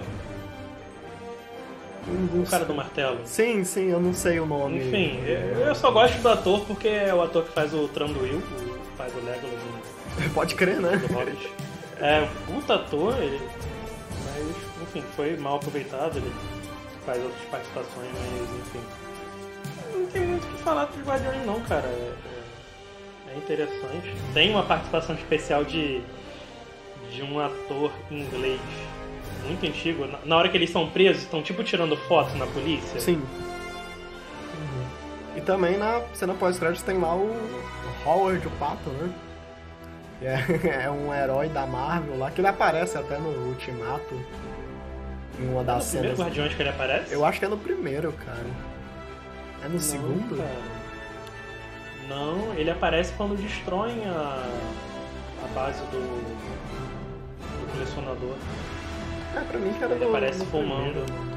O cara do martelo. Sim, sim, eu não sei o nome. Enfim, eu só gosto do ator porque é o ator que faz o Tranduil, faz o Legolas Pode crer, né? É puta ator, ele, mas enfim, foi mal aproveitado, ele faz outras participações, mas enfim. Não tem muito o que falar dos Guardiões não, cara. É, é- é interessante. Tem uma participação especial de, de um ator inglês muito antigo. Na, hora que eles são presos, estão tipo tirando foto na polícia. Sim. E também na cena pós-crédito tem lá o Howard, o Pato, né? É, é um herói da Marvel lá, que ele aparece até no Ultimato. Em uma É das no primeiro cenas. Guardiões que ele aparece? Eu acho que é no primeiro, cara. É no Não, segundo? cara. Não, ele aparece quando destroem a, a base do, do colecionador. É, pra mim que era Ele no, aparece no fumando. primeiro, mano.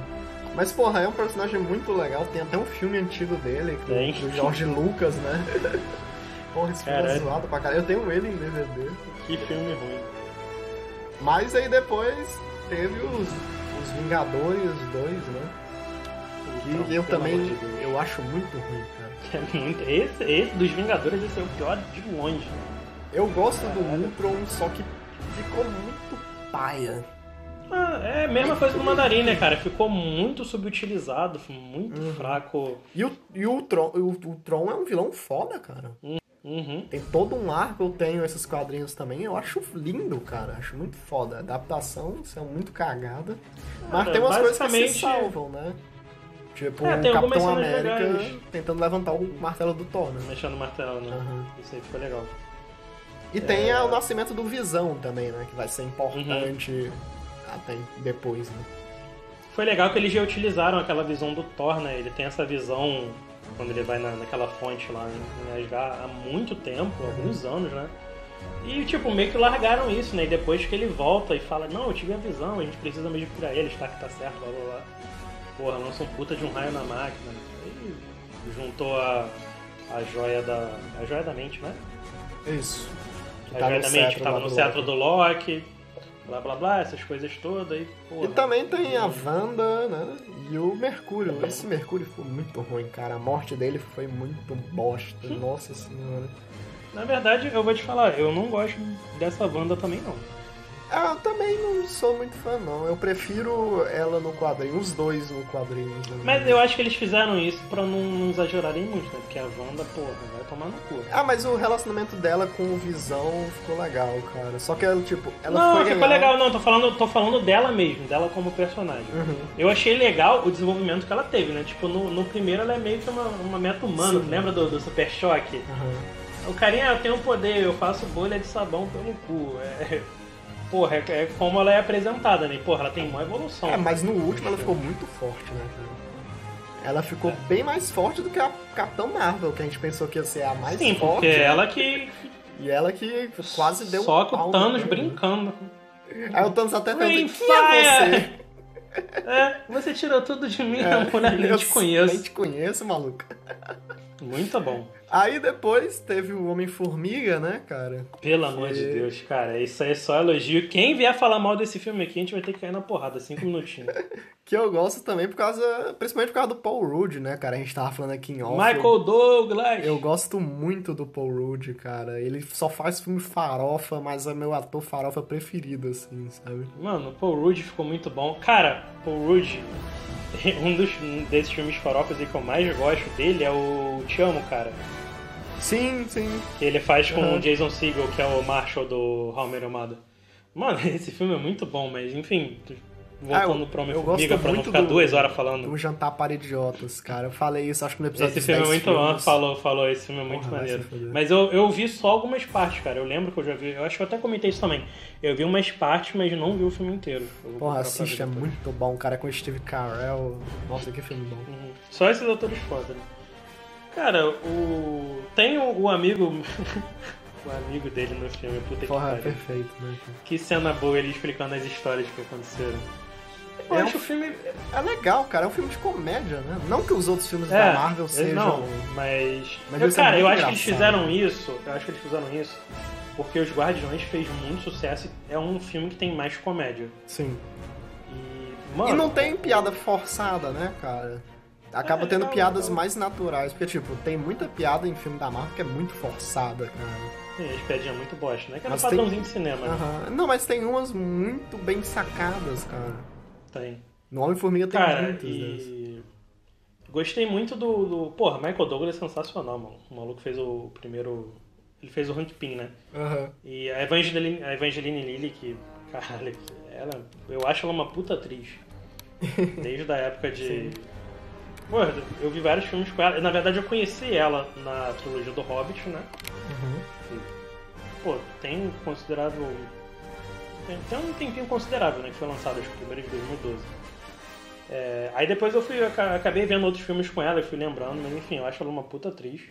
Mas, porra, é um personagem muito legal. Tem até um filme antigo dele, Tem. do George Lucas, né? porra, esse filme é zoado pra caralho. Eu tenho ele em DVD. Que filme ruim. Mas aí depois teve os, os Vingadores 2, né? Que Então, eu também de eu acho muito ruim, cara. É muito- esse, esse dos Vingadores, esse é o pior de longe. Eu gosto do. Ultron, só que ficou muito paia. Ah, é a mesma coisa do Mandarim, né, cara? Ficou muito subutilizado, muito Uhum. fraco. E o, e o, Tron, o, o Tron é um vilão foda, cara. Uhum. Tem todo um arco, eu tenho esses quadrinhos também. Eu acho lindo, cara. Acho muito foda. A adaptação, isso é muito cagada. Mas Cara, tem umas coisas que se basicamente- salvam, né? Tipo, É, tem Capitão América legais. tentando levantar o martelo do Thor, né? Mexendo o martelo, né? Aham. Isso aí ficou legal. E tem É. o nascimento do Visão também, né? Que vai ser importante Uhum. até depois, né? Foi legal que eles já utilizaram aquela visão do Thor, né? Ele tem essa visão quando ele vai na, naquela fonte lá em, Asgard há muito tempo, alguns anos, né? E, tipo, meio que largaram isso, né? E depois que ele volta e fala, não, eu tive a visão, a gente precisa mesmo curar ele, está que tá certo, blá blá blá. Porra, lança um puta de um raio na máquina. Aí juntou a, a joia da. A joia da mente, né? Isso. Que A tá joia da mente que tava no do cetro Loki. do Loki, blá blá blá, essas coisas todas aí, porra. E também tem a Wanda, né? E o Mercúrio. Esse Mercúrio foi muito ruim, cara. A morte dele foi muito bosta. Nossa senhora. Na verdade, eu vou te falar, eu não gosto dessa Wanda também não. Ah, eu também não sou muito fã, não. Eu prefiro ela no quadrinho, os dois no quadrinho. Mas eu acho que eles fizeram isso pra não, não exagerarem muito, né? Porque a Wanda, porra, vai tomar no cu. Ah, mas o relacionamento dela com o Visão ficou legal, cara. Só que ela, tipo, ela não, foi ficou ganhar- legal, não, tô falando, tô falando dela mesmo, dela como personagem. Uhum. Eu achei legal o desenvolvimento que ela teve, né? Tipo, no, no primeiro ela é meio que uma, uma meta humana, Sim. lembra do, do Super Choque? Uhum. O carinha, eu tenho poder, eu faço bolha de sabão pelo cu. É, porra, é, é como ela é apresentada, né? Porra, ela tem uma evolução. É, mas no último ela ficou muito forte, né? Ela ficou bem mais forte do que a Capitão Marvel, que a gente pensou que ia ser a mais Sim, forte. porque né? ela que E ela que quase deu só um pau o no Thanos brincando. Aí o Thanos até perguntou, quem é você? É, você tirou tudo de mim, É, mulher, nem eu te conheço. Nem te conheço, maluco. Muito bom. Aí depois teve o Homem-Formiga, né, cara? Pelo amor de Que- Deus, cara, isso aí é só elogio. Quem vier falar mal desse filme aqui, a gente vai ter que cair na porrada, cinco minutinhos. Que eu gosto também por causa. Principalmente por causa do Paul Rudd, né, cara? A gente tava falando aqui em off. Michael Douglas! Eu gosto muito do Paul Rudd, cara. Ele só faz filme farofa, mas é meu ator farofa preferido, assim, sabe? Mano, o Paul Rudd ficou muito bom. Cara, Paul Rudd, um dos um desses filmes farofas aí que eu mais gosto dele é o Te Amo, cara. Sim, sim. Que ele faz com Uhum. o Jason Segel, que é o Marshall do How I Met Your Mother. Mano, esse filme é muito bom, mas enfim, voltando Ah, eu- eu Homem-Formiga gosto pra não ficar do- duas horas falando. O Jantar para Idiotas, cara. Eu falei isso, acho que no episódio Esse filme é 10 muito bom, falou, falou, esse filme é muito Porra, maneiro. Mas eu, eu vi só algumas partes, cara. Eu lembro que eu já vi, eu acho que eu até comentei isso também. Eu vi umas partes, mas não vi o filme inteiro. Porra, assiste, é muito bom, cara, com o Steve Carell. Nossa, que filme bom. Uhum. Só esses atores foda, né? Cara, o. Tem o, o amigo. o amigo dele no filme, puta que Porra, é pariu. perfeito, né? Que cena boa ele explicando as histórias que aconteceram. Eu É acho um o filme. É legal, cara. É um filme de comédia, né? Não que os outros filmes É, da Marvel eles sejam. Não, mas. Mas eu, é cara, eu acho que eles fizeram isso. Eu acho que eles fizeram isso porque Os Guardiões fez muito sucesso e é um filme que tem mais comédia. Sim. E. Mano. E não tem piada forçada, né, cara? Acaba tendo piadas mais naturais. Porque, tipo, tem muita piada em filme da Marvel que é muito forçada, cara. Tem as piadinhas muito bosta, né? Aquela Mas tem- padrãozinho de cinema, né? Não, mas tem umas muito bem sacadas, cara. Tem. No Homem-Formiga tem Cara, muitas dessas. e. Gostei muito do, do. Porra, Michael Douglas é sensacional, mano. O maluco fez o primeiro. Ele fez o Hank Pym, né? Aham. E a Evangeline, a Evangeline Lilly, que. Caralho, ela. Eu acho ela uma puta atriz. Desde a época de. Pô, eu vi vários filmes com ela. Na verdade, eu conheci ela na trilogia do Hobbit, né? Uhum. Pô, tem um considerável. Tem, tem um tempinho considerável, né? Que foi lançado, acho que primeiro de 2012. É, aí depois eu fui, eu aca- acabei vendo outros filmes com ela e fui lembrando, mas enfim, eu acho ela uma puta atriz.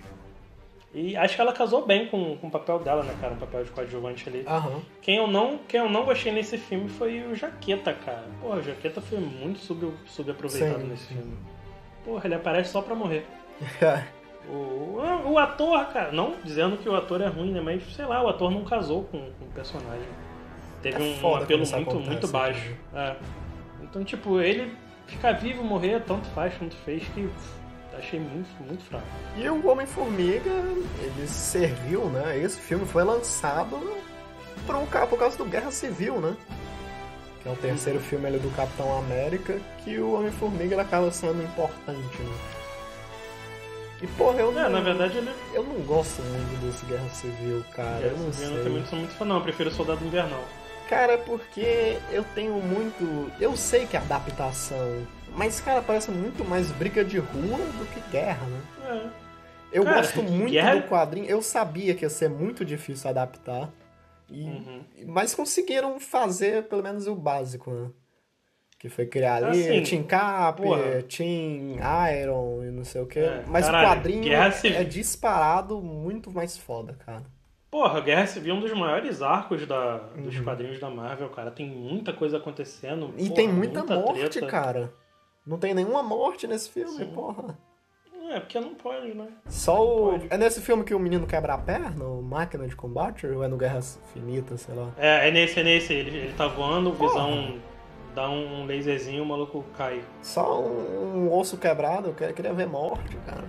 E acho que ela casou bem com, com o papel dela, né, cara? Um papel de coadjuvante ali. Aham. Quem eu não, quem eu não gostei nesse filme foi o Jaqueta, cara. Porra, o Jaqueta foi muito sub, subaproveitado Sim, nesse filme. Porra, ele aparece só pra morrer. O, o, ator, cara, não dizendo que o ator é ruim, né? Mas sei lá, o ator não casou com, com o personagem. Teve É um, foda apelo muito, acontece, muito baixo. É. Então, tipo, ele ficar vivo, morrer, tanto faz, tanto fez, que achei muito, muito fraco. E o Homem-Formiga, ele serviu, né? Esse filme foi lançado por, um, por causa do Guerra Civil, né? É o terceiro filme ali do Capitão América, que o Homem-Formiga acaba sendo importante, né? E porra, eu É, não, na verdade, ele. eu não gosto muito desse Guerra Civil, cara. eu não eu sei. também não sou muito fã, não. Eu prefiro Soldado Invernal. Cara, é porque eu tenho muito. Eu sei que é adaptação, mas, cara, parece muito mais briga de rua do que guerra, né? É. Eu Cara, gosto muito guerra- do quadrinho. Eu sabia que ia ser muito difícil adaptar. E... Uhum. Mas conseguiram fazer pelo menos o básico, né? Que foi criar ali, Assim, Team Cap, porra. Team Iron e não sei o que. É, Mas caralho, o quadrinho Civil. é disparado muito mais foda, cara. Porra, Guerra Civil é um dos maiores arcos da, dos Uhum. quadrinhos da Marvel, cara. Tem muita coisa acontecendo. E porra, tem muita, morte, treta. cara. Não tem nenhuma morte nesse filme, Sim. porra. É, porque não pode, né? Só o. Pode. É nesse filme que o menino quebra a perna, o Máquina de Combate, ou é no Guerra Infinita, sei lá. É, é nesse, é nesse. Ele, ele tá voando, o Visão dá um laserzinho, o maluco cai. Só um, um osso quebrado, eu que- queria ver morte, cara.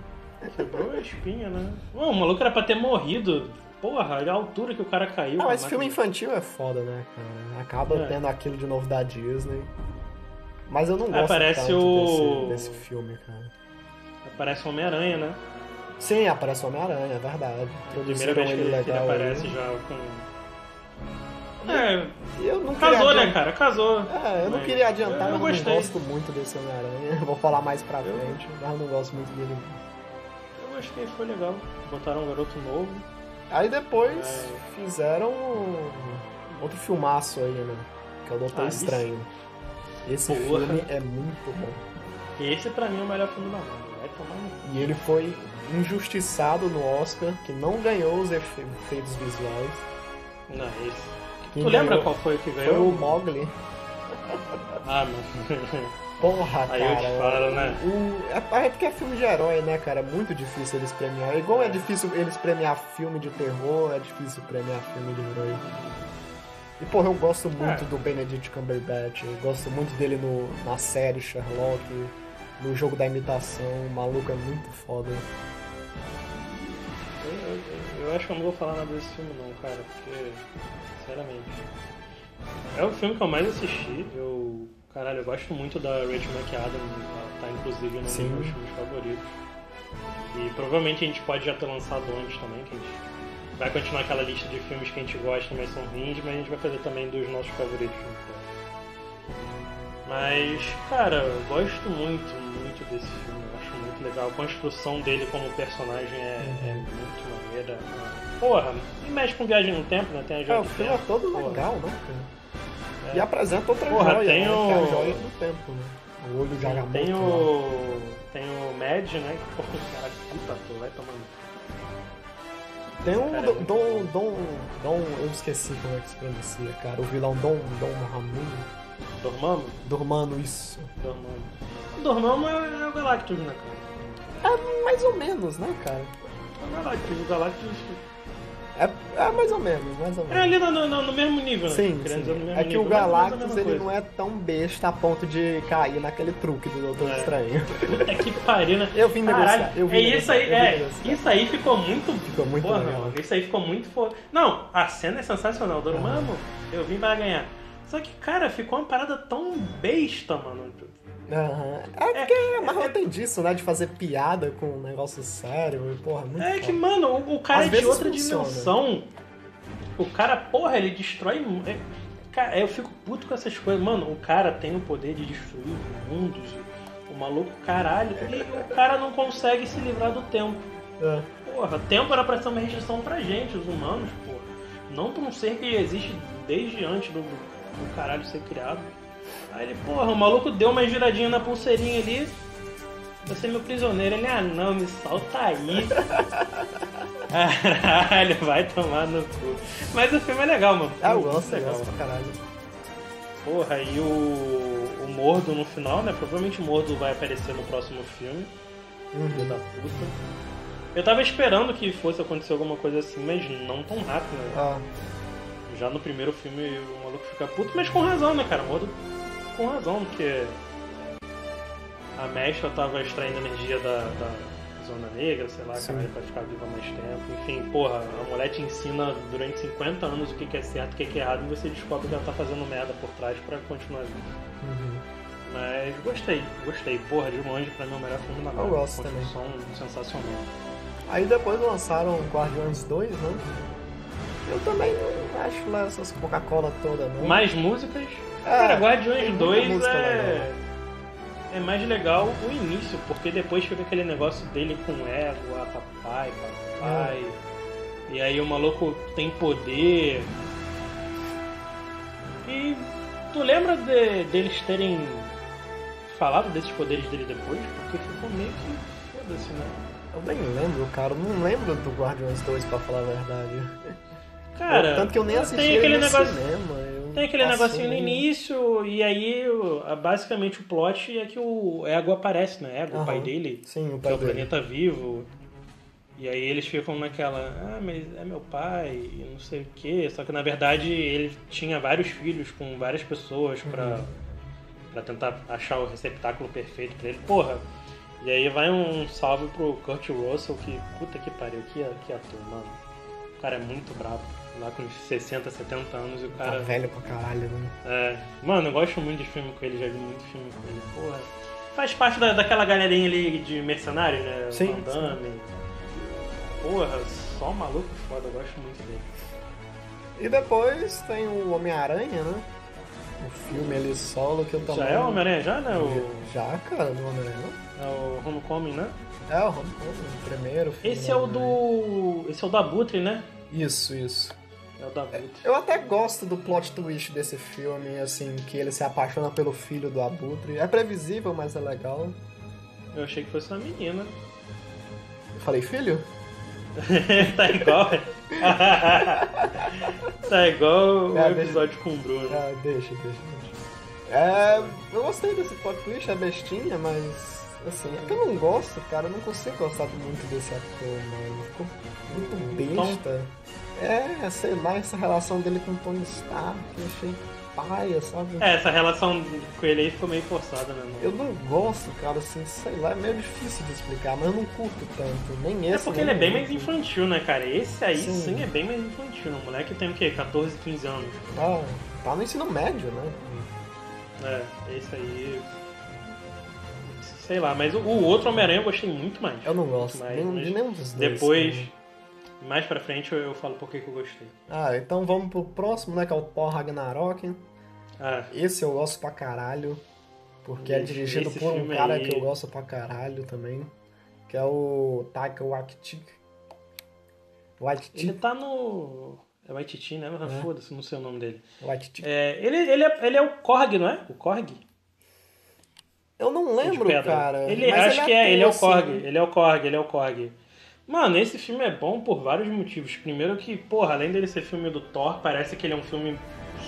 Quebrou a espinha, né? Ué, o maluco era pra ter morrido. Porra, olha a altura que o cara caiu. Ah, mas filme infantil é foda, né, cara? Acaba É. tendo aquilo de novo da Disney. Mas eu não É, gosto parece tanto o- desse, desse filme, cara. Parece Homem-Aranha, né? Sim, aparece Homem-Aranha, é verdade. Primeira vez que ele, que ele legal aparece aí. já com. É, eu não casou, né, cara? Casou. É, eu não Mas queria adiantar, eu mas eu não gostei. gosto muito desse Homem-Aranha. Vou falar mais pra frente, mas eu não gosto muito dele. Eu gostei, foi legal. Botaram um garoto novo. Aí depois É. fizeram outro filmaço aí, né? Que é o Doutor Ah, isso- Estranho. Esse Porra. filme é muito bom. Esse pra mim é o melhor filme da Marvel. E ele foi injustiçado no Oscar, que não ganhou os efe- efeitos visuais. Não, esse. Quem Tu lembra ganhou qual foi que Foi ganhou? o Mogli. Ah, mano. Porra, Aí eu cara. te falo, né? O, é, é porque é filme de herói, né, cara? É muito difícil eles premiar. Igual é difícil eles premiar filme de terror, é difícil premiar filme de herói. E, porra, eu gosto muito É. do Benedict Cumberbatch. Eu gosto muito dele no, na série Sherlock, no jogo da imitação. O maluco é muito foda. Eu, eu- eu acho que eu não vou falar nada desse filme não, cara, porque, sinceramente. É o filme que eu mais assisti. Eu. Caralho, eu gosto muito da Rachel McAdams, ela tá inclusive Sim. meus filmes favoritos. E provavelmente a gente pode já ter lançado antes também, que a gente vai continuar aquela lista de filmes que a gente gosta, mas são ruins, mas a gente vai fazer também dos nossos favoritos. próximo. Mas, cara, eu gosto muito, muito desse filme. Eu acho muito legal. A construção dele como personagem é, é muito maneira. Porra, e mexe com viagem no tempo, né? Tem a É, joia o do filme é tempo. todo Porra. legal, né, cara? É. E apresenta outra Porra, joia, tem né? o- é a joia do tempo, né? O olho de Agamotto. Tem lá. o. Tem o Mad, né? Porra, cara, puta, tu vai tomando. Tem o Cara, é Dom, Dom, Dom, Dom- Eu esqueci como é que se pronuncia, cara. O vilão Dom, Dom Ramon. Dormammu? Dormando isso. Dormammu. O Dormammu é, é o Galactus, né, cara? É mais ou menos, né, cara? É o Galactus. O Galactus É, é mais ou menos, mais ou é menos. ali no, no- no mesmo nível, né? Sim, no sim. mesmo É que o nível, menos a Galactus ele coisa. não é tão besta a ponto de cair naquele truque do Doutor É. Estranho. Puta que pariu, né? Eu vim negociar, eu vim é isso aí, é, isso aí ficou muito. Ficou muito Porra, legal. meu irmão, isso aí ficou muito foda. Não, a cena é sensacional. Dormammu, eu vim pra ganhar. Só que, cara, ficou uma parada tão besta, mano. Aham. É porque a Marvel tem disso, né? De fazer piada com um negócio sério. E, porra, muito É foda. que, mano, o, o cara Às é de outra funciona. dimensão. O cara, porra, ele destrói. é- Cara, eu fico puto com essas coisas. Mano, o cara tem o poder de destruir mundos. O maluco, caralho. E o cara não consegue se livrar do tempo. É. Porra, tempo era pra ser uma restrição pra gente, os humanos, porra. Não pra um ser que existe desde antes do, do caralho ser criado. Aí ele, porra, o maluco deu uma giradinha na pulseirinha ali. Você é meu prisioneiro. Ele, ah não, me solta aí. Caralho, vai tomar no cu. Mas o filme é legal, mano. Ah, eu Muito gosto, eu gosto pra caralho. Porra, e o, o Mordo no final, né? Provavelmente o Mordo vai aparecer no próximo filme. Filho da Uhum. puta. Eu tava esperando que fosse acontecer alguma coisa assim, mas não tão rápido, né? Ah, Já no primeiro filme o maluco fica puto, mas com razão, né, cara? O Mordo com razão, porque a mestra tava extraindo energia da, da Zona Negra, sei lá, Sim. cara, pra ficar viva mais tempo. Enfim, porra, a mulher te ensina durante 50 anos o que que é certo e o que que é errado, e você descobre que ela tá fazendo merda por trás pra continuar viva. uhum. Mas gostei, gostei. Porra, de longe pra mim é o melhor filme da Marvel. gosto também. Sensacional. Aí depois lançaram Guardiões 2, né? Eu também não acho lá essas Coca-Cola toda, não. Mais músicas. É, Cara, Guardiões muita 2 música é. É mais legal o início, porque depois fica aquele negócio dele com ego, a papai, papai. E aí o maluco tem poder. E. Tu lembra de, deles terem falado desses poderes dele depois? Porque ficou meio que foda-se, né? Eu nem lembro, cara. Eu não lembro do Guardiões 2, pra falar a verdade. Cara, Tanto que eu nem tem assisti aquele ele no negócio- cinema. eu Tem aquele negocinho no início, e aí basicamente o plot é que o Ego aparece, né? Ego, o pai dele, Sim, o que é pai o dele. planeta vivo. E aí eles ficam naquela, ah, mas é meu pai, e não sei o quê. Só que na verdade ele tinha vários filhos com várias pessoas pra, Uhum. pra tentar achar o receptáculo perfeito pra ele. Porra! E aí vai um salve pro Kurt Russell, que puta que pariu, que, que ator, mano. O cara é muito brabo. Lá com uns 60, 70 anos e o Tá cara. velho pra caralho, né? É, mano, eu gosto muito de filme com ele, já vi muito filme com ele, porra. Faz parte da, daquela galerinha ali de mercenários, né? O Sim, Van Damme. Porra, só maluco foda, eu gosto muito dele. E depois tem o Homem-Aranha, né? O filme ali solo que eu também. Já é o Homem-Aranha já, né? O, Já, cara, do Homem-Aranha. é o Homecoming, né? É, o Homecoming, o primeiro filme. Esse é o do. Esse é o da Butre, né? Isso, isso. É o. Eu até gosto do plot twist desse filme, assim, que ele se apaixona pelo filho do Abutre. É previsível, mas é legal. Eu achei que fosse uma menina. Eu falei, filho? tá igual. tá igual o É, episódio com o Bruno. Ah, deixa, deixa, deixa. É, eu gostei desse plot twist, é bestinha, mas. Assim, é que eu não gosto, cara. Eu não consigo gostar muito desse ator, mano. Ficou muito besta. É, sei lá, essa relação dele com o Tony Stark, eu achei paia, sabe? É, essa relação com ele aí ficou meio forçada, né? Eu não gosto, cara, assim, sei lá, é meio difícil de explicar, mas eu não curto tanto. Nem esse. É porque ele é bem mais infantil, né, cara? Esse aí Sim. sim, é bem mais infantil. O moleque tem o quê? 14, 15 anos. Tá, tá no ensino médio, né? É, esse aí. Sei lá, mas o, outro Homem-Aranha eu gostei muito mais. Eu não gosto mais, nenhum- de nenhum dos dois. Depois, né? Mais pra frente, eu, eu falo por que eu gostei. Ah, então vamos pro próximo, né? Que é o Thor Ragnarok. Ah, Esse eu gosto pra caralho. Porque é Esse- dirigido esse por um cara aí- que eu gosto pra caralho também. Que é o Taika Waititi. Waititi. ele tá no. É Waititi, né? Mas É. Foda-se, não sei o nome dele. Waititi. É, ele, ele, é, ele é o Korg, não é? O Korg? Eu não lembro, cara. Ele, acho que é, ele é o atua, Korg, assim. ele é o Korg, ele é o Korg. Mano, esse filme é bom por vários motivos. Primeiro que, porra, além dele ser filme do Thor, parece que ele é um filme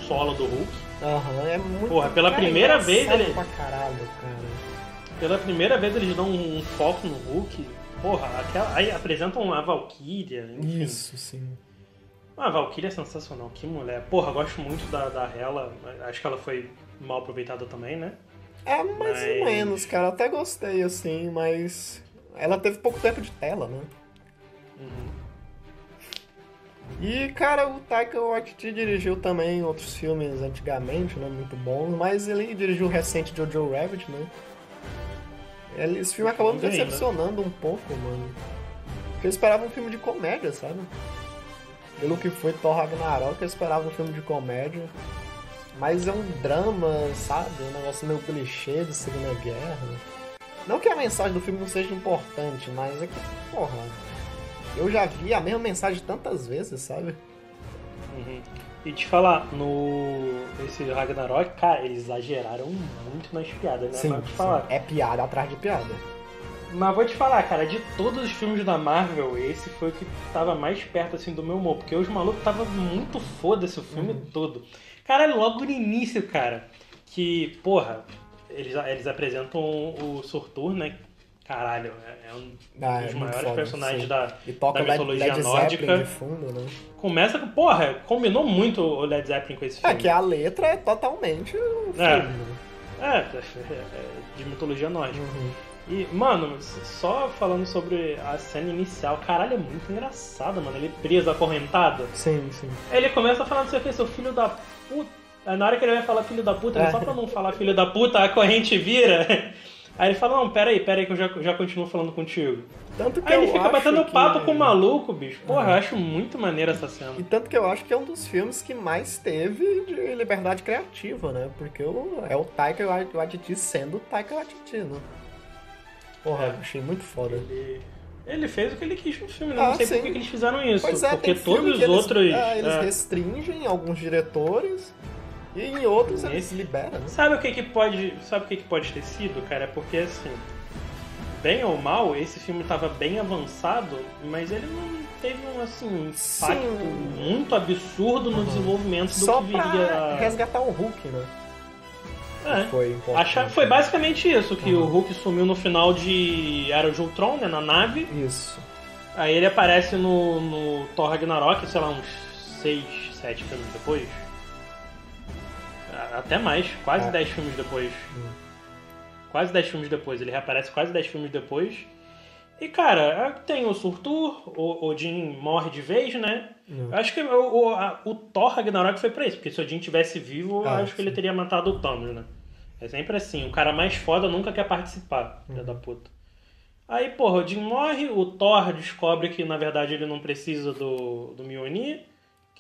solo do Hulk. Aham, é muito. Porra, pela cara, primeira vez ele- pra caralho, cara. Pela primeira vez eles dão um foco no Hulk. Porra, aquela, aí apresentam a Valkyria, enfim. Isso, sim. A Valkyria é sensacional, que mulher. Porra, gosto muito da, da Hela. Acho que ela foi mal aproveitada também, né? É mais Mas- ou menos, cara. Até gostei, assim, mas. Ela teve pouco tempo de tela, né? Uhum. E, cara, o Taika Waititi dirigiu também outros filmes antigamente, né? Muito bons, mas ele dirigiu o recente Jojo Rabbit, né? Ele- Esse filme acabou me né? decepcionando um pouco, mano. Porque eu esperava um filme de comédia, sabe? Pelo que foi Thor Ragnarok, eu esperava um filme de comédia. Mas é um drama, sabe? Um negócio meio clichê de Segunda Guerra. Não que a mensagem do filme não seja importante, mas é que, porra, eu já vi a mesma mensagem tantas vezes, sabe? Uhum. E te falar, no. Esse Ragnarok, cara, eles exageraram muito nas piadas, né? Mas vou te falar. É piada atrás de piada. Mas vou te falar, cara, de todos os filmes da Marvel, esse foi o que tava mais perto assim do meu humor, porque os malucos tava muito foda-se o filme Uhum. todo. Cara, logo no início, cara, que, porra, eles, eles apresentam o Surtur, né? Caralho, é, é um Ah, é dos muito maiores foda, personagens sim. da, E toca da Led, mitologia Led nórdica. Zeppelin de fundo, né? Começa com, porra, combinou muito o Led Zeppelin com esse É filme. que a letra é totalmente o filme. É. né? É, é, é de mitologia nórdica. Uhum. E, mano, só falando sobre a cena inicial, caralho, é muito engraçado, mano. Ele preso, acorrentado. Sim, sim. Ele começa a falar, não sei o que, seu filho da puta. Aí na hora que ele vai falar filho da puta, É. só pra não falar filho da puta, a corrente vira. Aí ele fala, não, pera aí, pera aí que eu já, já continuo falando contigo. Tanto que Aí ele fica batendo que... papo com o maluco, bicho. Porra, eu acho muito maneira essa cena. E tanto que eu acho que é um dos filmes que mais teve de liberdade criativa, né? Porque o, é o Taika Waititi sendo o Taika Waititi, né? Porra, É. eu achei muito foda. Ele, ele fez o que ele quis no filme, né? Ah, não sei sim. por que eles fizeram isso. Pois é, porque todos os eles, outros. é, eles é, restringem alguns diretores E em outros eles Esse- liberam, né? Sabe o que que pode, sabe o que que pode ter sido, cara? É porque assim, bem ou mal, esse filme tava bem avançado, mas ele não teve um assim um impacto Sim. muito absurdo no desenvolvimento do Só que pra viria. resgatar o Hulk, né? É. Foi. Achar, foi basicamente isso, que Uhum. o Hulk sumiu no final de Era de Ultron, né, na nave. Isso. Aí ele aparece no, no Thor Ragnarok, sei lá, uns 6, 7 filmes depois. Até mais, quase É. 10 filmes depois. Hum. Quase 10 filmes depois. Ele reaparece quase 10 filmes depois. E cara, tem o Surtur, o Odin morre de vez, né? Hum. Acho que o, o, a- o Thor Ragnarok foi pra isso, porque se o Odin tivesse vivo, eu Ah, acho que ele sim. teria matado o Thanos, né? É sempre assim, o cara mais foda nunca quer participar, filho Uhum. da puta. Aí, porra, o Odin morre, o Thor descobre que na verdade ele não precisa do, do Mjolnir,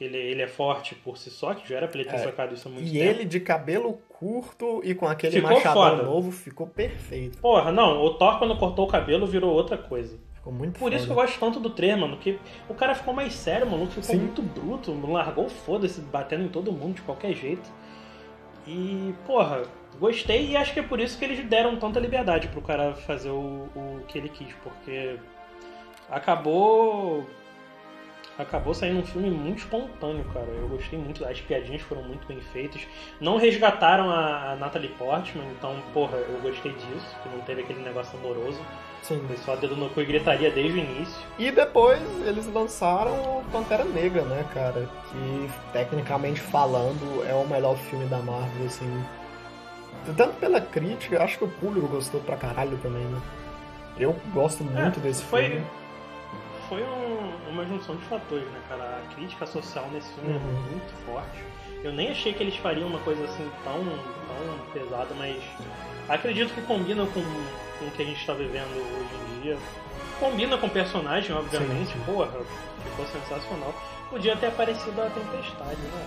que ele, ele é forte por si só, que já era pra ele ter É, sacado isso há muito E tempo. ele de cabelo curto e com aquele Ficou machadão foda. novo ficou perfeito. Porra, não, o Thor quando cortou o cabelo virou outra coisa. Ficou muito Por isso que eu foda. gosto tanto do 3, mano, que o cara ficou mais sério, mano, ficou Sim. muito bruto, largou o foda-se, batendo em todo mundo de qualquer jeito. E, porra, gostei e acho que é por isso que eles deram tanta liberdade pro cara fazer o, o que ele quis, porque acabou. Acabou saindo um filme muito espontâneo, cara. Eu gostei muito, as piadinhas foram muito bem feitas. Não resgataram a, a Natalie Portman, então, porra, eu gostei disso, que não teve aquele negócio amoroso. Sim. Foi só dedo no cu e gritaria desde o início. E depois eles lançaram o Pantera Negra, né, cara? Que, tecnicamente falando, é o melhor filme da Marvel, assim. Tanto pela crítica, acho que o público gostou pra caralho também, né? Eu gosto muito É, desse foi, filme. Foi um- uma junção de fatores, né, cara? A crítica social nesse filme Uhum. é muito forte. Eu nem achei que eles fariam uma coisa assim tão, tão pesada, mas acredito que combina com, com o que a gente está vivendo hoje em dia. Combina com o personagem, obviamente. Sim. Porra, ficou sensacional. Podia ter aparecido a Tempestade, né?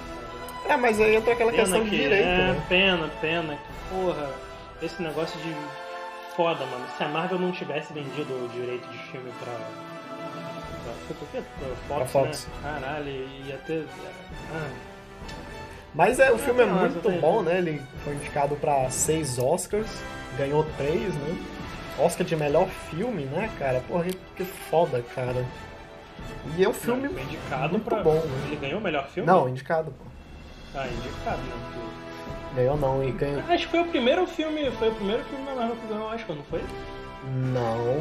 É, mas aí entra aquela questão de que- direito, é, né? pena, pena. que, Porra, esse negócio de. Foda, mano. Se a Marvel não tivesse vendido o direito de filme pra. Fox, Pra Fox. né? Caralho, ia ter. Ah, Mas é, o filme é razão, muito bom, né? Ele foi indicado pra seis Oscars, ganhou três, né? Oscar de melhor filme, né, cara? Porra, que, foda, cara. E é um filme não, indicado muito pra. bom, né? Ele ganhou o melhor filme? Não, indicado, pô. Ah, indicado, né? Ganhou não, e ganhou. Acho que foi o primeiro filme. Foi o primeiro filme da Marvel que ganhou Oscar, não foi? Não,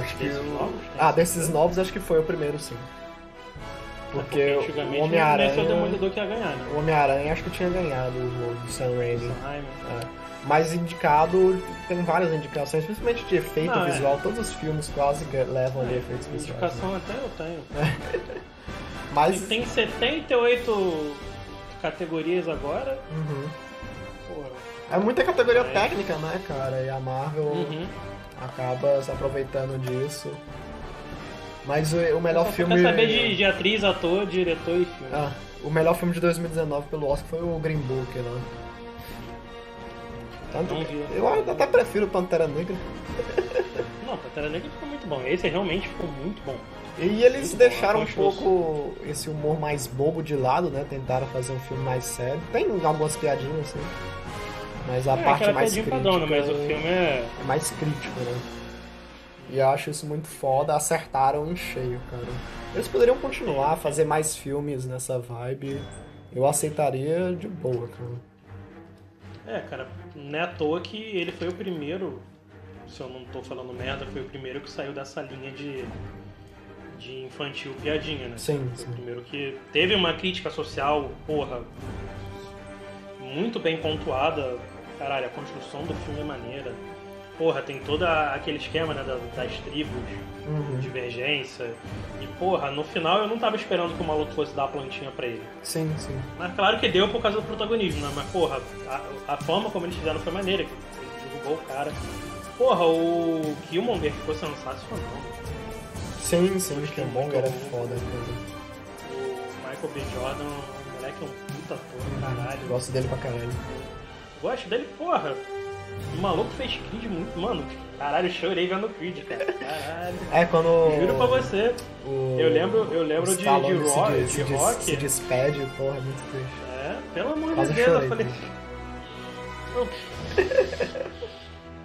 acho que. Desses novos, né? Ah, desses novos acho que foi o primeiro sim. Porque, É, o Homem-Aranha. foi o Demolidor que ia ganhar, né? O Homem-Aranha acho que tinha ganhado o do Sam Raimi. É. Mas indicado, tem várias indicações, principalmente de efeito Não, é. visual. Todos os filmes quase levam ali efeitos visuais. né? Indicação até eu tenho. Mas. E tem 78 categorias agora. Uhum. Porra. É muita categoria É. técnica, né, cara? E a Marvel Uhum. Acaba se aproveitando disso. Mas o, o melhor filme. Quer saber de, de atriz, ator, diretor e filme. Ah, o melhor filme de 2019 pelo Oscar foi o Green Book, né? Tanto eu até prefiro Pantera Negra. Não, Pantera Negra ficou muito bom. Esse realmente ficou muito bom. E eles Muito bom, deixaram um aconchou-se. pouco esse humor mais bobo de lado, né? Tentaram fazer um filme mais sério. Tem algumas piadinhas, assim. Mas a é, parte mais piadinha crítica padrão, né? Mas o filme é. é mais crítico, né? E eu acho isso muito foda. Acertaram em cheio, cara. Eles poderiam continuar, fazer mais filmes nessa vibe. Eu aceitaria de boa, cara. É, cara, não é à toa que ele foi o primeiro. Se eu não tô falando merda, foi o primeiro que saiu dessa linha de. de infantil piadinha, né? Sim, Foi sim. o primeiro que teve uma crítica social, porra, muito bem pontuada. Caralho, a construção do filme é maneira. Porra, tem todo aquele esquema, né, das, das tribos, Uhum. divergência. E, porra, no final eu não tava esperando que o maluco fosse dar a plantinha pra ele. Sim, sim. Mas claro que deu por causa do protagonismo, né? Mas, porra, a, a forma como eles fizeram foi maneira, que ele derrubou o cara. Porra, o Killmonger ficou sensacional. Sim, sim, é bom, muito. era foda, cara. O Michael B. Jordan, o moleque é um puta ator, caralho. Gosto dele pra caralho. Gosto dele, porra. O maluco fez Creed muito. Mano, caralho, eu chorei vendo Creed, cara. Caralho. É, quando. Juro pra você. o- Eu lembro, eu lembro de, de, se rock, de- de se des- rock. Se despede, porra, é muito triste. É, pelo amor Quase de Deus, chorei, eu falei.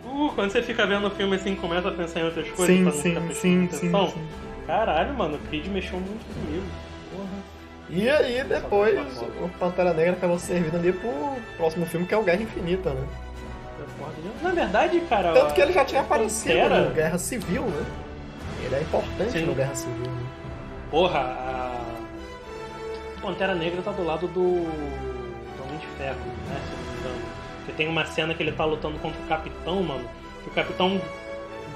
Uh, quando você fica vendo o filme assim, começa a pensar em outras coisas Sim, sim, sim, sim, atenção. sim. Caralho, mano, o Creed mexeu muito comigo. Porra. E aí depois o Pantera Negra acabou servindo ali pro próximo filme que é o Guerra Infinita, né? Na verdade, cara. Tanto que ele já tinha aparecido Pantera- no Guerra Civil, né? Ele é importante Sim. no Guerra Civil. Né? Porra, a. Pantera Negra tá do lado do. do Homem de Ferro, né? Se eu não me engano. Porque tem uma cena que ele tá lutando contra o Capitão, mano. Que o Capitão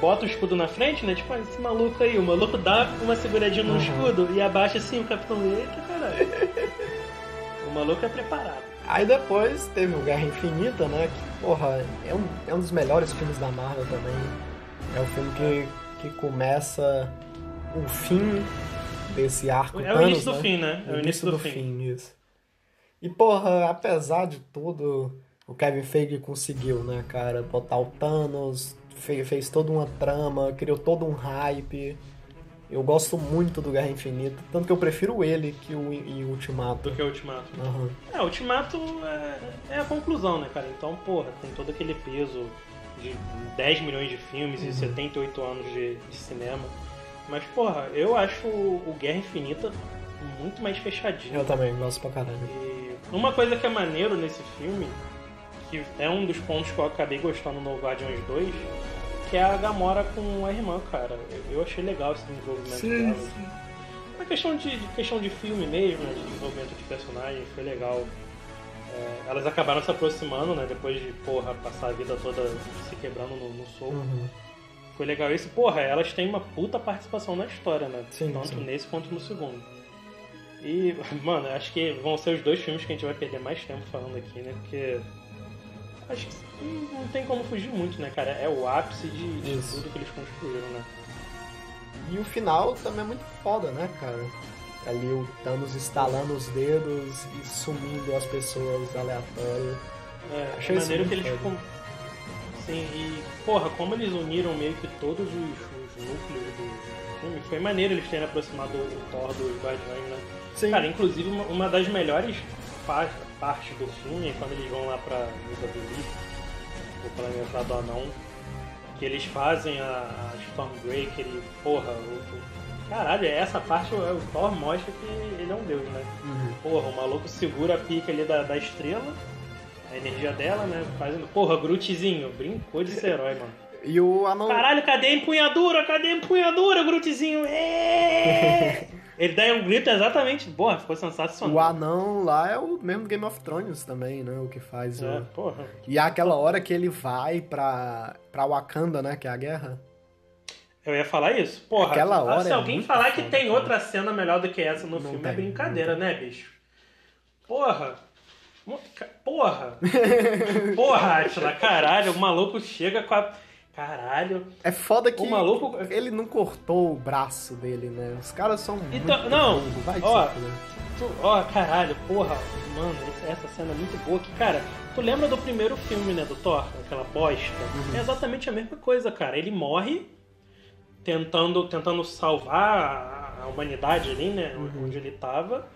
bota o escudo na frente, né? Tipo, ah, esse maluco aí. O maluco dá uma seguradinha no Uhum. escudo e abaixa assim o Capitão. Eita, caralho. o maluco é preparado. Aí depois teve o Guerra Infinita, né? Que, porra, é um, é um dos melhores filmes da Marvel também. É o filme que, que começa o fim desse arco É o Thanos, início do né? fim, né? É o início do fim. isso. E, porra, apesar de tudo, o Kevin Feige conseguiu, né, cara? Botar o Thanos, fez, fez toda uma trama, criou todo um hype. Eu gosto muito do Guerra Infinita, tanto que eu prefiro ele que o, e Ultimato. Do que o Ultimato. Aham. É, o Ultimato é, é a conclusão, né, cara? Então, porra, tem todo aquele peso de 10 milhões de filmes Uhum. e 78 anos de, de cinema. Mas, porra, eu acho o o Guerra Infinita muito mais fechadinho. Eu também gosto pra caralho. E uma coisa que é maneiro nesse filme, que é um dos pontos que eu acabei gostando no Guardiões 2, que é a Gamora com a irmã, cara. Eu- achei legal esse desenvolvimento dela. Uma questão de, de questão de filme mesmo, né, de desenvolvimento de personagem, foi legal. É, elas acabaram se aproximando, né? Depois de, porra, passar a vida toda se quebrando no, no soco. Uhum. Foi legal isso. Porra, elas têm uma puta participação na história, né? Sim, Tanto sim. nesse quanto no segundo. E, mano, acho que vão ser os dois filmes que a gente vai perder mais tempo falando aqui, né? Porque. Acho que não tem como fugir muito, né, cara? É o ápice de, de tudo que eles construíram, né? E o final também é muito foda, né, cara? Ali o Thanos estalando os dedos e sumindo as pessoas aleatórias. É, Achei maneiro que eles ficam. Sim, e, porra, como eles uniram meio que todos os, os núcleos do filme, foi maneiro eles terem aproximado o Thor dos Guardiões, né? Sim. Cara, inclusive uma, uma das melhores par- partes do filme é quando eles vão lá pra Luta do o planeta do Anão, que eles fazem a, a Stormbreaker e, porra, o, o- caralho, essa parte o, o Thor mostra que ele é um deus, né? Uhum. Porra, o maluco segura a pica ali da, da estrela, a energia dela, né? Fazendo, porra, Grootzinho, brincou de ser herói, mano. E o anão. Caralho, cadê a empunhadura? Cadê a empunhadura, Grootzinho? É! Ele dá um grito exatamente. Porra, ficou sensacional. O anão lá é o mesmo Game of Thrones também, né? O que faz. É, o- porra. E é aquela hora que ele vai pra, pra Wakanda, né? Que é a guerra. Eu ia falar isso. Porra, Aquela hora se é alguém falar que tem outra cena melhor do que essa no Não filme, é tem, brincadeira, né, bicho? Porra. Porra. Porra, Atila, caralho, o maluco chega com a. Caralho. É foda que O maluco- ele não cortou o braço dele, né? Os caras são muito Então, não, burro, vai ó. Tu- Ó, caralho, porra, mano, essa, cena é muito boa. Que, cara, tu lembra do primeiro filme, né, do Thor? Aquela bosta? Uhum. É exatamente a mesma coisa, cara. Ele morre tentando, tentando salvar a, humanidade ali, né, onde ele tava.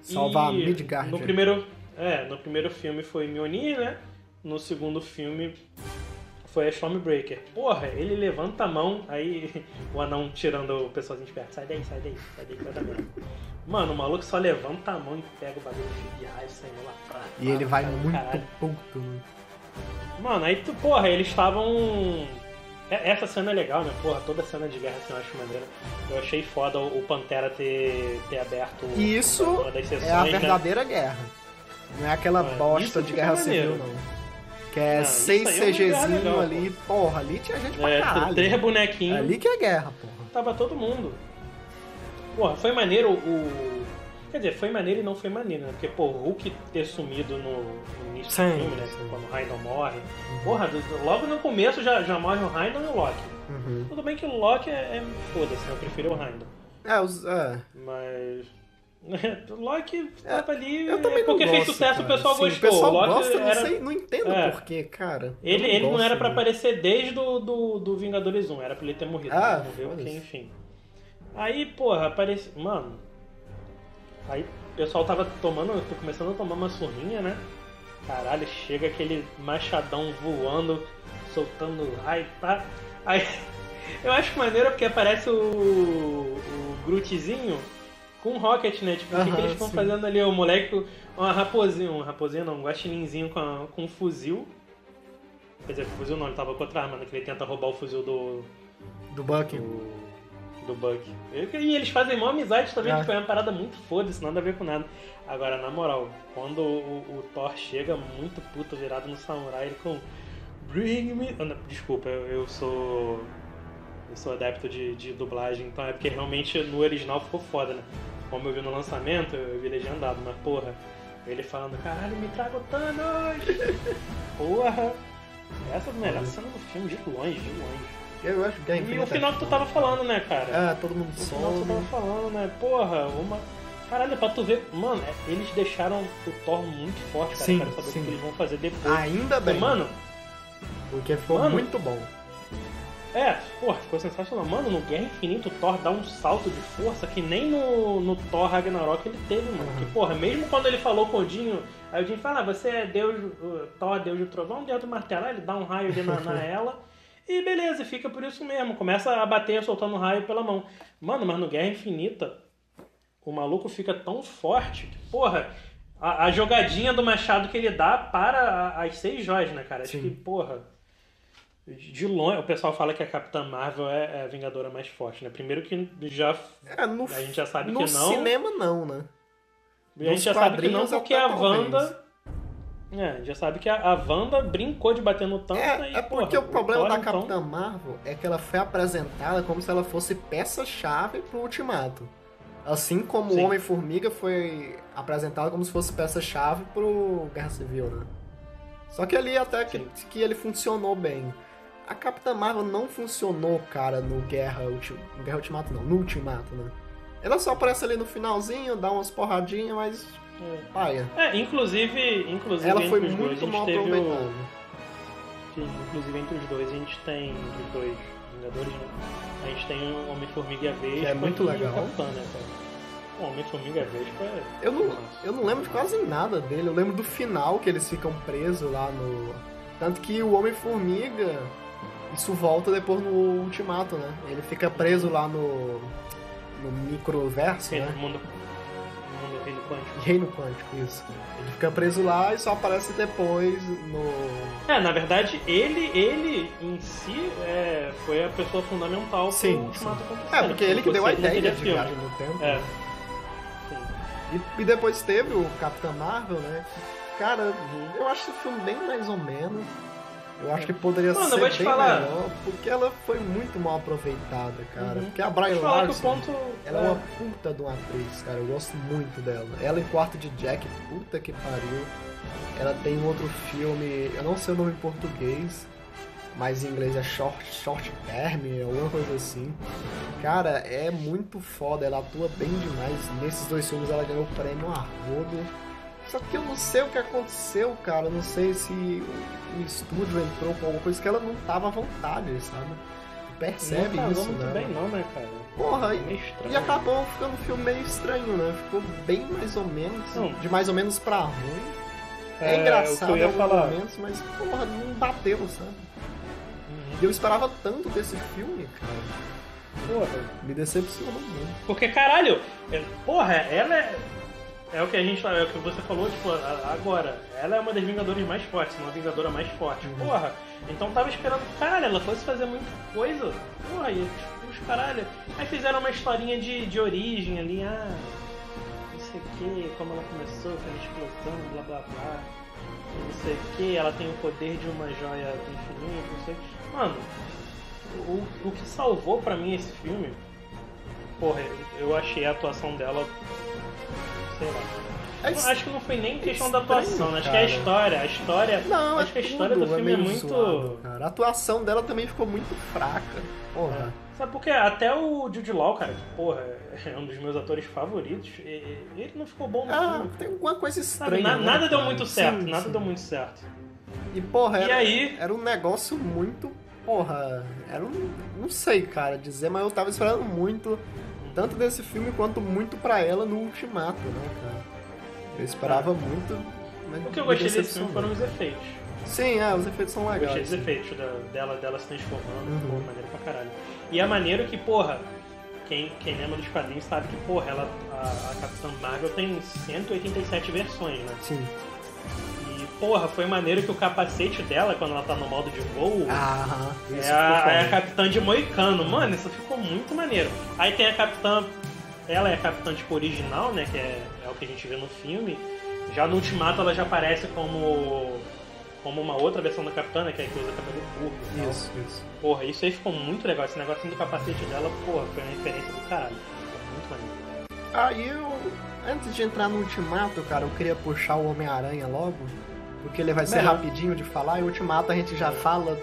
Salvar E Midgard. No primeiro, é, no primeiro filme foi Mjolnir, né? No segundo filme foi a Stormbreaker. Porra, ele levanta a mão, aí o anão tirando o pessoalzinho de perto. Sai daí, sai daí, sai daí, sai da merda. Mano, o maluco só levanta a mão e pega o bagulho de raio saindo lá pra E ele vai muito caralho. puto, né? Mano, aí tu, porra, eles estavam. É- Essa cena é legal, né? Porra, toda cena de guerra assim eu acho maneira. Eu achei foda o Pantera ter, ter aberto isso sessões, É a né? verdadeira guerra. Não é aquela É, bosta de guerra civil, não. Que é Não, seis é CGzinho legal, ali, porra, ali tinha gente pra É, caralho. três bonequinhos. Ali que é guerra, porra. Tava todo mundo. Porra, foi maneiro o. Quer dizer, foi maneiro e não foi maneiro, né? Porque, pô, o Hulk ter sumido no, no início Sim, do filme, né? sim. Quando o Raiden morre. Porra, do- logo no começo já, já morre o Raiden e o Loki. Uhum. Tudo bem que o Loki é. é foda-se, né? Eu prefiro o Raiden. É, os, é, Mas. O Loki tava ali. eu também é porque não fez sucesso, cara. o pessoal Sim, gostou. O pessoal o Loki gosta, não era- sei, não entendo É. porquê, cara. Ele, ele não gosto era pra dele. aparecer desde do, do, do Vingadores 1, era pra ele ter morrido. Ah, morreu porque, enfim. Aí, porra, apareceu. Mano. Aí o pessoal tava tomando, tô começando a tomar uma surrinha, né? Caralho, chega aquele machadão voando, soltando raio, tá? Aí eu acho maneiro porque aparece o, o Grootzinho com Rocket, né? Tipo, o que, eles estão fazendo ali? O moleque, uma raposinha, um raposinho não, um guaxininzinho com, a- com um fuzil. Quer dizer, fuzil não, ele tava com outra arma, né? Que ele tenta roubar o fuzil do, Do Bucky. do, do Buck. E eles fazem uma amizade também, É. que foi uma parada muito foda-se, nada a ver com nada. Agora, na moral, quando o, o Thor chega muito puto virado no samurai, ele com Bring me. Ah, não, desculpa, eu, eu sou. Eu sou adepto de, de dublagem, então é porque realmente no original ficou foda, né? Como eu vi no lançamento, eu vi legendado, mas porra, ele falando, caralho, me traga o Thanos! porra! Essa é a melhor cena do filme, de longe, de longe. Eu acho que é E o final que tu tava falando, né, cara? É, todo mundo O final que tu tava falando, né? Porra, uma. Caralho, pra tu ver. Mano, é, eles deixaram o Thor muito forte, cara. Sim, Quero saber sim. o que eles vão fazer depois. Ainda bem. Mano, Porque ficou Mano. muito bom. É, porra, ficou sensacional. Mano, no Guerra Infinita o Thor dá um salto de força que nem no, no Thor Ragnarok ele teve, mano. Uhum. Que, porra, mesmo quando ele falou com o Odinho, aí o Odinho fala, ah, você é Deus, o Thor, Deus do Trovão, Deus do Martelo, ele dá um raio ali na, na ela. E beleza, fica por isso mesmo. Começa a bater soltando raio pela mão. Mano, mas no Guerra Infinita, o maluco fica tão forte que, porra, a, a jogadinha do machado que ele dá para as seis joias, né, cara? Acho Sim. que, porra. De longe, o pessoal fala que a Capitã Marvel é, é a Vingadora mais forte, né? Primeiro que já. É, no, A gente já sabe no que não. cinema não, né? A gente Nos já sabe que não, porque a. Wanda. É, a gente já sabe que a, a Wanda brincou de bater no Thanos É, e, é porque porra, o problema Thor, da então, Capitã Marvel é que ela foi apresentada como se ela fosse peça-chave pro Ultimato. Assim como Sim. o Homem-Formiga foi apresentado como se fosse peça-chave pro Guerra Civil, né? Só que ali até que, que ele funcionou bem. A Capitã Marvel não funcionou, cara, no Guerra, Ulti... no Guerra Ultimato, não, no Ultimato, né? Ela só aparece ali no finalzinho, dá umas porradinhas, mas É. paia. É, inclusive, inclusive Ela entre foi dois, muito mal aproveitada. o. Sim, inclusive entre os dois a gente tem. Entre os dois Vingadores, né? A gente tem o Homem-Formiga e a Vespa. Que é muito e legal. Capitã, né, cara? O Homem-Formiga e a Vespa é. Eu não, eu não lembro de quase nada dele. Eu lembro do final que eles ficam presos lá no. Tanto que o Homem-Formiga. Isso volta depois no Ultimato, né? Ele fica preso lá no. No microverso, Sim, né? no mundo. Mundo reino quântico. Reino Quântico, isso. Ele fica preso lá e só aparece depois no. É, na verdade, ele, ele em si é, foi a pessoa fundamental Sim, pro Ultimato acontecer. É, né? porque ele que deu a ideia de viagem no tempo. É. né? Sim. E, e depois teve o Capitã Marvel, né? Cara, eu acho esse filme bem mais ou menos. Eu acho que poderia Mano, ser vou te bem falar. melhor, porque ela foi muito mal aproveitada, cara. Uhum. Porque a Brian Larson, ponto. ela é uma puta de uma atriz, cara. Eu gosto muito dela. Ela em Quarto de Jack, puta que pariu. Ela tem um outro filme, eu não sei o nome em português, mas em inglês é Short, short Term, alguma coisa assim. Cara, é muito foda, ela atua bem demais. Nesses dois filmes ela ganhou o prêmio Arrodo. Só que eu não sei o que aconteceu, cara. Eu não sei se o, o estúdio entrou com alguma coisa que ela não tava à vontade, sabe? Percebe não casou isso, muito né? bem, não, né, cara? Porra, É e, e acabou ficando um filme meio estranho, né? Ficou bem mais ou menos, Não. de mais ou menos pra ruim. É, É, engraçado o que eu ia alguns falar. momentos, mas porra, não bateu, sabe? Uhum. E eu esperava tanto desse filme, cara. Porra. Me decepcionou muito. Porque, caralho, é- porra, ela é. É o que a gente é o que você falou, tipo, agora. Ela é uma das Vingadoras mais fortes, uma Vingadora mais forte. Uhum. Porra, então tava esperando que, caralho, ela fosse fazer muita coisa. Porra, e os caralho. Aí fizeram uma historinha de, de origem ali, ah, não sei o que, como ela começou, uma explosão, blá blá blá. Não sei o que, ela tem o poder de uma joia do infinito, não sei. Mano, o, o que salvou pra mim esse filme Porra, eu achei a atuação dela. Sei lá. É Eu acho que não foi nem questão da estranho, atuação, né? acho que é a história. A história. Não, acho que a é história do filme é, muito. zoado, cara. A atuação dela também ficou muito fraca. Porra. Sabe por quê? Até o Jude Law, cara, que, porra, é um dos meus atores favoritos, e- e- ele não ficou bom no Ah, filme. tem alguma coisa Sabe, estranha. na- né, nada deu muito Sim, certo, nada sim. deu muito certo. E porra, E era, aí? era um negócio muito porra, era um. Não sei, cara, dizer, mas eu tava esperando muito, tanto desse filme quanto muito pra ela no Ultimato, né, cara? Eu esperava Ah. muito. Mas O que eu gostei desse filme foram os efeitos. Sim, é, os efeitos são Eu legais. gostei dos efeitos da- dela, dela se transformando, Uhum. pô, maneiro pra caralho. E é maneiro que, porra, quem, quem lembra dos quadrinhos sabe que, porra, ela, a, a Capitã Marvel tem 187 versões, né? Sim. Porra, foi maneiro que o capacete dela, quando ela tá no modo de voo, Ah, isso é, a, é a Capitã de Moicano. Mano, isso ficou muito maneiro. Aí tem a Capitã. Ela é a Capitã tipo original, né? Que é, é o que a gente vê no filme. Já no Ultimato ela já aparece como. Como uma outra versão da Capitã, né? Que é a que usa cabelo curto. e tal. Isso, isso. Porra, isso aí ficou muito legal. Esse negocinho do capacete dela, porra, foi uma referência do caralho. Ficou muito maneiro. Aí eu, antes de entrar no Ultimato, cara, eu queria puxar o Homem-Aranha logo, porque ele vai ser Melhor. rapidinho de falar, e o Ultimato a gente já fala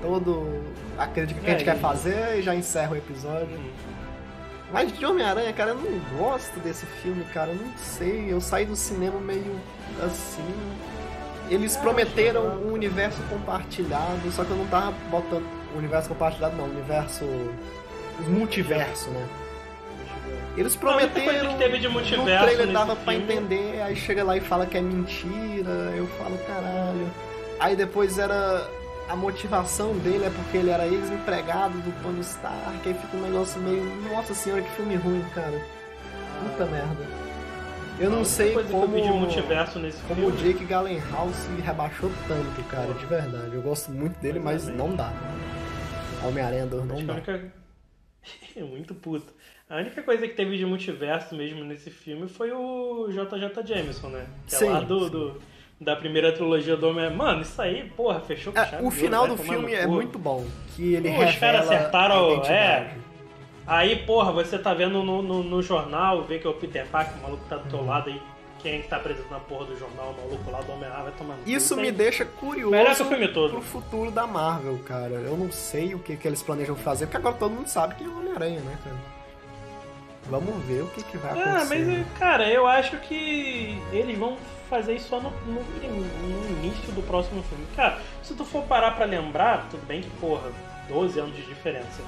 todo a crítica que a gente É, quer fazer e já encerra o episódio. Mas de Homem-Aranha, cara, eu não gosto desse filme, cara, eu não sei, eu saí do cinema meio assim... Eles Ah, prometeram um universo compartilhado, só que eu não tava botando... Universo compartilhado não, universo... Multiverso, né? Eles prometeram. que teve de no multiverso trailer nesse dava pra filme- entender, aí chega lá e fala que é mentira. Eu falo, caralho. Aí depois era. A motivação dele é porque ele era ex-empregado do Tony Stark. Aí fica um negócio meio. Nossa senhora, que filme ruim, cara. Puta merda. Eu não sei como. Como o. Jake Gyllenhaal se rebaixou tanto, cara, de verdade. Eu gosto muito dele, mas Exatamente. não dá. Homem-Aranha 2 não dá. É muito puto. A única coisa que teve de multiverso mesmo nesse filme foi o JJ Jameson, né? Que Sim, é lá do, do- da primeira trilogia do Homem. Mano, isso aí, porra, fechou com É, chave o final ouro, do filme é muito bom. Que ele Pô, os caras acertaram, é. Aí, porra, você tá vendo no, no, no jornal, vê que é o Peter Parker, o maluco tá do Uhum. teu lado aí. Quem é que tá apresentando a porra do jornal, o maluco lá do Homem-Aranha vai tomar no cu. Isso me deixa curioso o filme todo. pro futuro da Marvel, cara. Eu não sei o que, que eles planejam fazer, porque agora todo mundo sabe que é o Homem-Aranha, né, cara? Vamos ver o que, que vai Ah, acontecer. mas, cara, eu acho que eles vão fazer isso só no, no, no início do próximo filme. Cara, se tu for parar pra lembrar, tudo bem que, porra, 12 anos de diferença.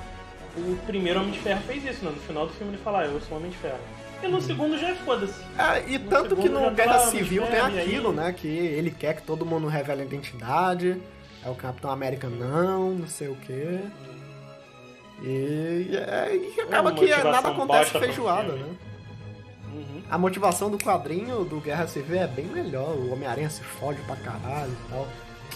O primeiro Homem de Ferro fez isso, né? No final do filme ele fala, ah, eu sou Homem de Ferro. E no segundo já é foda-se. Ah, e No tanto que no já Guerra tá Civil tem aquilo, aí- né? Que ele quer que todo mundo revele a identidade. É o Capitão América não, não sei o quê. E, é, e acaba que é- nada acontece feijoada, né? Uhum. A motivação do quadrinho do Guerra Civil é bem melhor. O Homem-Aranha se fode pra caralho e tal.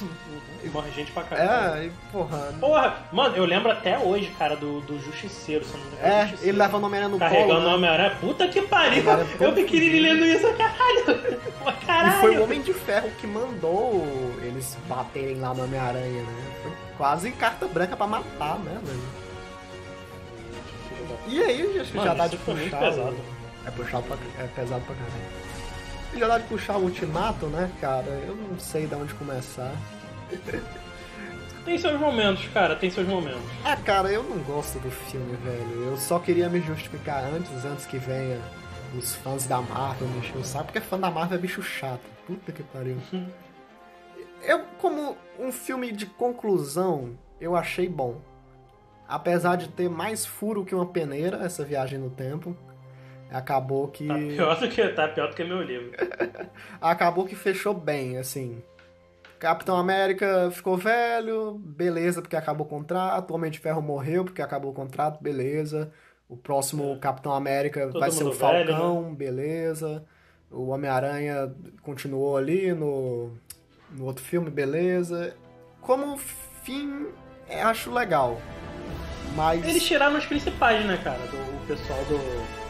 Uhum. Morre gente pra caralho. É, e porra. Porra, mano, eu lembro até hoje, cara, do, do Justiceiro. Se não É, Justiceiro. ele levando o Homem-Aranha no Carregando colo. o né? Homem-Aranha. Puta que pariu! Cara, Eu pequenininho lendo isso, caralho! Pô, E Caralho! foi o Homem de Ferro que mandou eles baterem lá no Homem-Aranha, né? Foi quase carta branca pra matar, né, velho? E aí, acho que Mano, já dá de puxar. o- pesado. É, puxado pra... é pesado pra caralho. E já dá de puxar o Ultimato, né, cara? Eu não sei de onde começar. Tem seus momentos, cara, tem seus momentos. Ah, cara, eu não gosto do filme, velho. Eu só queria me justificar antes, antes que venha os fãs da Marvel me encher o saco, porque fã da Marvel é bicho chato. Puta que pariu. Eu, como um filme de conclusão, eu achei bom. Apesar de ter mais furo que uma peneira, essa viagem no tempo. Acabou que. Tá pior do que, tá pior do que meu livro. acabou que fechou bem, assim. Capitão América ficou velho, beleza, porque acabou o contrato. O Homem de Ferro morreu porque acabou o contrato, beleza. O próximo Capitão América É. Todo vai ser o mundo velho, né? Falcão, beleza. O Homem-Aranha continuou ali no, no outro filme, beleza. Como fim, eu acho legal. Mas. Eles tiraram os principais, né, cara? Do o pessoal do.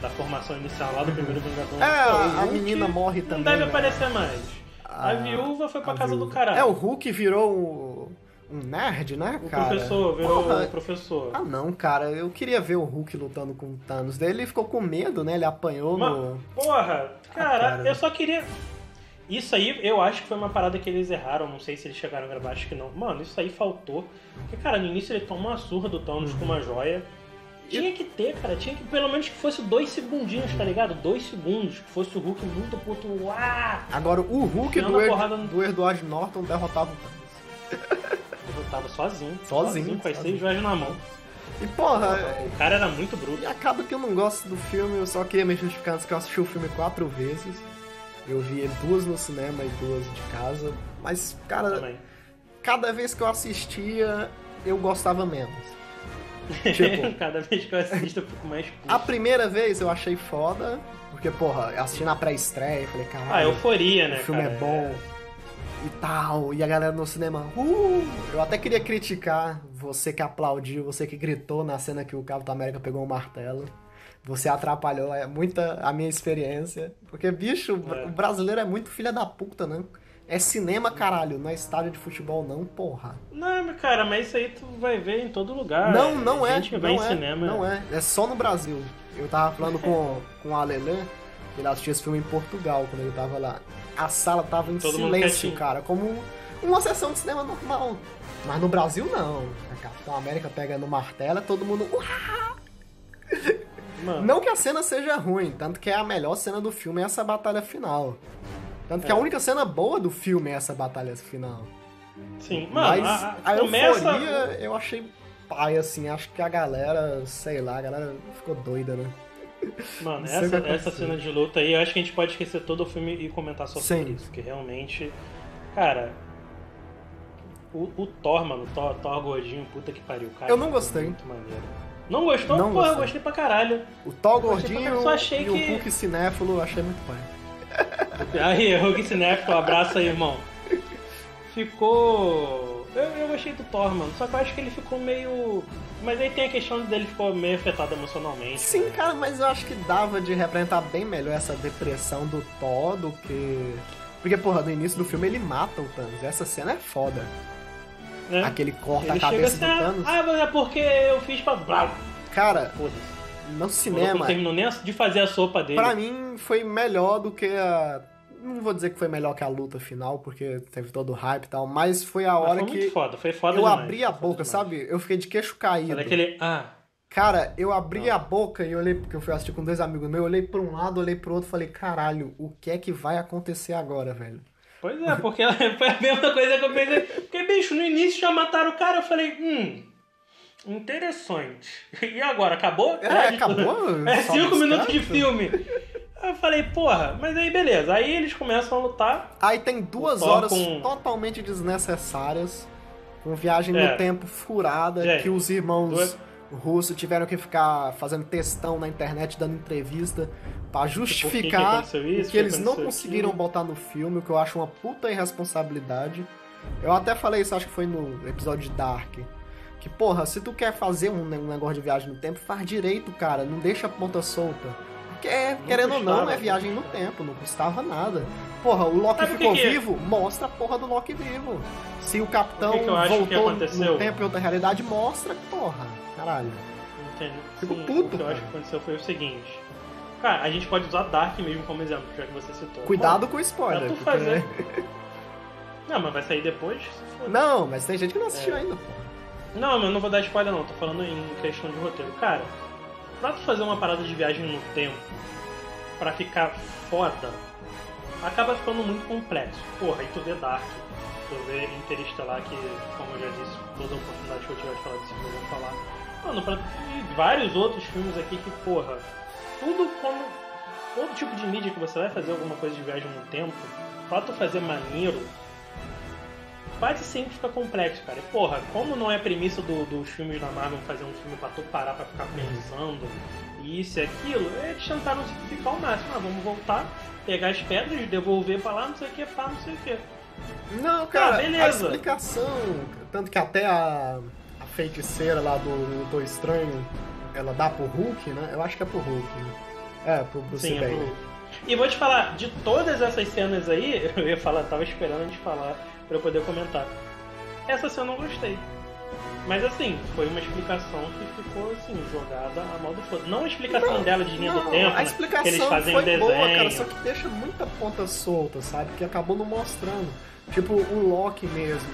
Da formação inicial lá do primeiro Vingador. É, a- o a menina morre Não também, deve né? aparecer mais. A, A- viúva foi pra casa do viúva. caralho. É, o Hulk virou um, um nerd, né, O cara? professor, virou Porra, o professor. Ah, não, cara, eu queria ver o Hulk lutando com o Thanos. Daí ele ficou com medo, né? Ele apanhou Ma- no. Porra, cara, cara. eu só queria. Isso aí, eu acho que foi uma parada que eles erraram. Não sei se eles chegaram a gravar, acho que não. Mano, isso aí faltou. Porque, cara, no início ele toma uma surra do Thanos com uma joia. Tinha que ter, cara. Tinha que pelo menos que fosse dois segundinhos, tá ligado? Dois segundos. Que fosse o Hulk muito puto. Uá! Agora, o Hulk do, Ed- no- do Edward Norton derrotava o Thanos. lutava sozinho. Sozinho, com as sozinho. seis joias na mão. E porra, O cara era muito bruto. e acaba que eu não gosto do filme, eu só queria me justificar antes que eu assisti o filme quatro vezes. Eu vi duas no cinema e duas de casa. Mas, cara, Também. cada vez que eu assistia, eu gostava menos. Tipo, Cada vez que eu assisto, eu fico mais puto. a primeira vez eu achei foda, porque, porra, eu assisti na pré-estreia, falei, Ah, caralho, euforia, né? o filme cara? é bom e tal, e a galera no cinema, uh! Eu até queria criticar você que aplaudiu, você que gritou na cena que o Capitão América pegou o martelo. Você atrapalhou é, muita a minha experiência. Porque, bicho, É. o brasileiro é muito filha da puta, né? É cinema, caralho, não é estádio de futebol, não, porra. Não, cara, mas isso aí tu vai ver em todo lugar. não, não é. Gente vai não em é, cinema. Não é. É só no Brasil. Eu tava falando com, com o Alelê, ele assistiu esse filme em Portugal, quando ele tava lá. A sala tava em Todo silêncio, cara, como uma sessão de cinema normal. Mas no Brasil, não. A Capitão América pega no martelo, é todo mundo... "Uá!" Mano, Não que a cena seja ruim, tanto que é a melhor cena do filme é essa batalha final. Tanto que a É. única cena boa do filme é essa batalha final. sim. Mano, Mas a, a, a, começa... euforia eu achei pai, assim. Acho que a galera, sei lá, a galera ficou doida, né? Mano, essa, essa cena de luta aí, eu acho que a gente pode esquecer todo o filme e comentar só sobre Sim. isso. Porque realmente, cara, o, o Thor, mano, o Thor, Thor gordinho, puta que pariu, cara. Eu não gostei. Muito maneiro. Não gostou? Não Porra, eu gostei. pra caralho. O pra gordinho caralho, só achei e o que- Hulk cinéfilo achei muito pai. Aí, Hulk Cinéfilo, abraço aí, irmão. Ficou. Eu, eu gostei do Thor, mano. Só que eu acho que ele ficou meio. Mas aí tem a questão dele ficou meio afetado emocionalmente. Sim, né? cara, mas eu acho que dava de representar bem melhor essa depressão do Thor do que... Porque, porra, no início do filme ele mata o Thanos. Essa cena é foda. Né? Aquele corta Ele a cabeça assim, do ah, Thanos. ah, mas é porque eu fiz pra. Blá, Cara, no cinema, Não terminou nem de fazer a sopa dele. Pra mim foi melhor do que a. Não vou dizer que foi melhor que a luta final, porque teve todo o hype e tal, mas foi a Mas hora foi muito que foda, foi foda eu demais, abri a foi boca, demais. sabe? Eu fiquei de queixo caído. Foi daquele. Ah, Cara, eu abri a boca e olhei, porque eu fui assistir com dois amigos meus, eu olhei pra um lado, olhei pro outro e falei, caralho, o que é que vai acontecer agora, velho? Pois é, porque foi a mesma coisa que eu pensei. Porque, bicho, no início já mataram o cara, eu falei, hum. Interessante. E agora, acabou? É, acabou? É cinco minutos de filme. Aí eu falei, porra, mas aí beleza. Aí eles começam a lutar. Aí tem duas horas com- totalmente desnecessárias, com viagem É. no tempo furada, Gente, que os irmãos duas- russos tiveram que ficar fazendo textão na internet, dando entrevista, pra justificar aconteceu isso, o que eles que não aconteceu conseguiram aquilo. botar no filme, o que eu acho uma puta irresponsabilidade. Eu até falei isso, acho que foi no episódio de Dark. Que, porra, se tu quer fazer um, um negócio de viagem no tempo, faz direito, cara. Não deixa a ponta solta. Porque, querendo ou não, custava, é viagem no tempo, não custava nada. Porra, o Loki Sabe que ficou que é? vivo, mostra a porra do Loki vivo. Se o capitão O que que que voltou no tempo e outra realidade, mostra, porra. Caralho. Entende? Fico Sim, puto, O que eu acho que aconteceu foi o seguinte. Cara, a gente pode usar Dark mesmo como exemplo, já que você citou. Cuidado com o spoiler. Tu porque- fazer. Não, mas vai sair depois? Não, mas tem gente que não assistiu É. ainda, porra. Não, mas eu não vou dar spoiler não, tô falando em questão de roteiro. Cara, pra tu fazer uma parada de viagem no tempo, pra ficar foda, acaba ficando muito complexo. Porra, aí tu vê Dark, tu vê Interestelar, que, como eu já disse, toda oportunidade que eu tiver de falar filme eu vou falar. Mano, pra, e vários outros filmes aqui que, porra, tudo como. Todo tipo de mídia que você vai fazer alguma coisa de viagem no tempo, pra tu fazer maneiro, quase sempre fica complexo, cara. E, porra, como não é premissa do- dos filmes da Marvel fazer um filme pra tu parar pra ficar pensando isso e aquilo, eles tentaram simplificar ao máximo. Ah, vamos voltar, pegar as pedras, devolver pra lá, não sei o que, pá, não sei o que. Não, cara, Tá, beleza. a explicação. Tanto que até a feiticeira lá do Doutor Estranho, ela dá pro Hulk, né? Eu acho que é pro Hulk, né? É, pro Bruce Sim, é Banner. pro... E vou te falar, de todas essas cenas aí, eu ia falar, tava esperando a gente falar pra eu poder comentar. Essa cena eu não gostei. Mas assim, foi uma explicação que ficou assim, jogada a mal do foda. Não a explicação dela de linha Não, do tempo, a né, explicação que eles fazem foi desenho. boa, cara, só que deixa muita ponta solta, sabe? Que acabou não mostrando. Tipo, o Loki mesmo.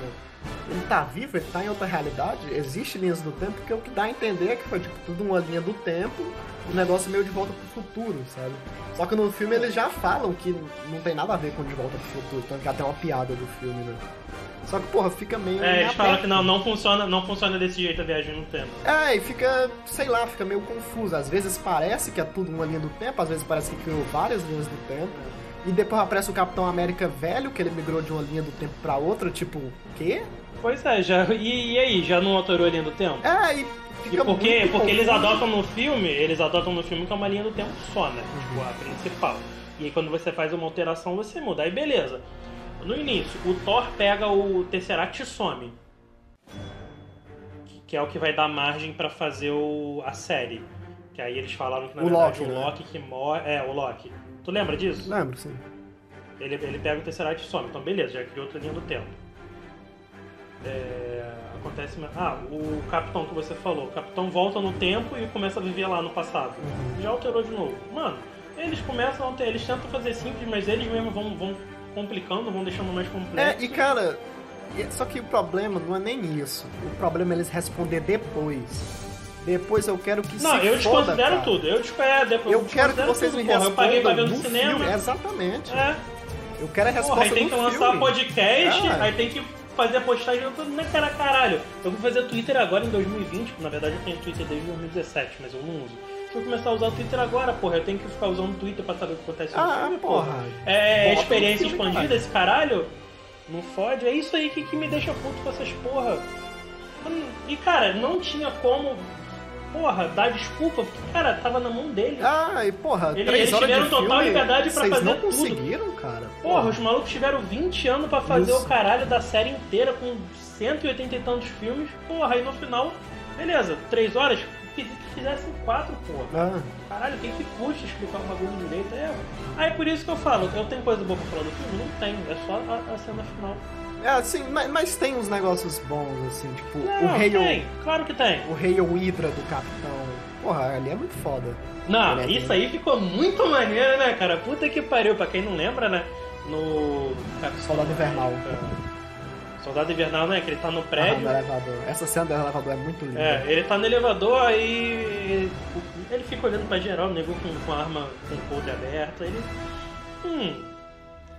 Ele tá vivo, ele tá em outra realidade, existe linhas do tempo, porque o que dá a entender é que foi tipo, tudo uma linha do tempo, um negócio meio de volta pro futuro, sabe? Só que no filme eles já falam que não tem nada a ver com de volta pro futuro, tanto que até uma piada do filme, né? Só que, porra, fica meio. É, eles falam que não, não funciona, não funciona desse jeito a viagem no tempo. É, e fica, sei lá, fica meio confuso. Às vezes parece que é tudo uma linha do tempo, às vezes parece que criou várias linhas do tempo. E depois aparece o Capitão América velho, que ele migrou de uma linha do tempo pra outra, tipo, o quê? Pois é, já, e, e aí, já não alterou a linha do tempo? É, e E fica porque, muito porque eles adotam no filme, eles adotam no filme que é uma linha do tempo só, né? Uhum. Tipo, a principal. E aí quando você faz uma alteração, você muda. Aí beleza. No início, o Thor pega o Tesseract e some. Que- é o que vai dar margem pra fazer o, a série. Que aí eles falaram que na O verdade Loki, o né? Loki que morre. É, o Loki. Tu lembra disso? Lembro, sim. Ele, ele pega o Tesseract e some. Então, beleza, já criou outra linha do tempo. É, acontece... Ah, o Capitão que você falou. O Capitão volta no tempo e começa a viver lá no passado. Uhum. Já alterou de novo. Mano, eles começam a ter... Eles tentam fazer simples, mas eles mesmos vão, vão complicando, vão deixando mais É, complexo. e cara, só que o problema não é nem isso. O problema é eles responder depois. Depois eu quero que Não, eu foda, desconsidero cara. tudo. Eu desconsidero... depois- Eu quero que vocês tudo, me porra. Eu paguei pra ver respondam no cinema. filme. Exatamente. É. Eu quero a Porra, resposta aí tem que lançar filme. podcast, É. aí tem que fazer a postagem. Eu tô, né, cara, caralho. Eu vou fazer Twitter agora em 2020. Na verdade, eu tenho Twitter desde 2017, mas eu não uso. Eu começar a usar o Twitter agora, porra, eu tenho que ficar usando o Twitter pra saber o que acontece no Ah, filme, porra. É Bota experiência expandida caralho. esse caralho? Não fode? É isso aí que, que me deixa puto com essas porra. E, cara, não tinha como, porra, dar desculpa, porque, cara, tava na mão dele. Ah, e porra, Ele- três eles horas tiveram total filme, liberdade pra fazer não tudo. conseguiram, cara. Porra, os malucos tiveram 20 anos pra fazer Isso. o caralho da série inteira com 180 e tantos filmes. Porra, aí no final, beleza, 3 horas, que que fizessem 4, porra. Ah, Caralho, o que que custa explicar o bagulho direito? É. Aí por isso que eu falo, eu tenho coisa boa pra falar do filme? Não tem, é só a, a cena final. É assim, mas, mas tem uns negócios bons, assim, tipo, Não, o Hail, tem, claro que tem. o Hail Hydra do Capitão. Porra, ali é muito foda. Não, é isso aí ficou muito maneiro, né, cara? Puta que pariu, pra quem não lembra, né? No. Soldado Invernal. Soldado Invernal, né? Que ele tá no Ah, prédio. do elevador. Essa cena do elevador é muito linda. É, ele tá no elevador, aí ele fica olhando pra geral, o nego com, com a arma com o coldre aberto, ele. Hum.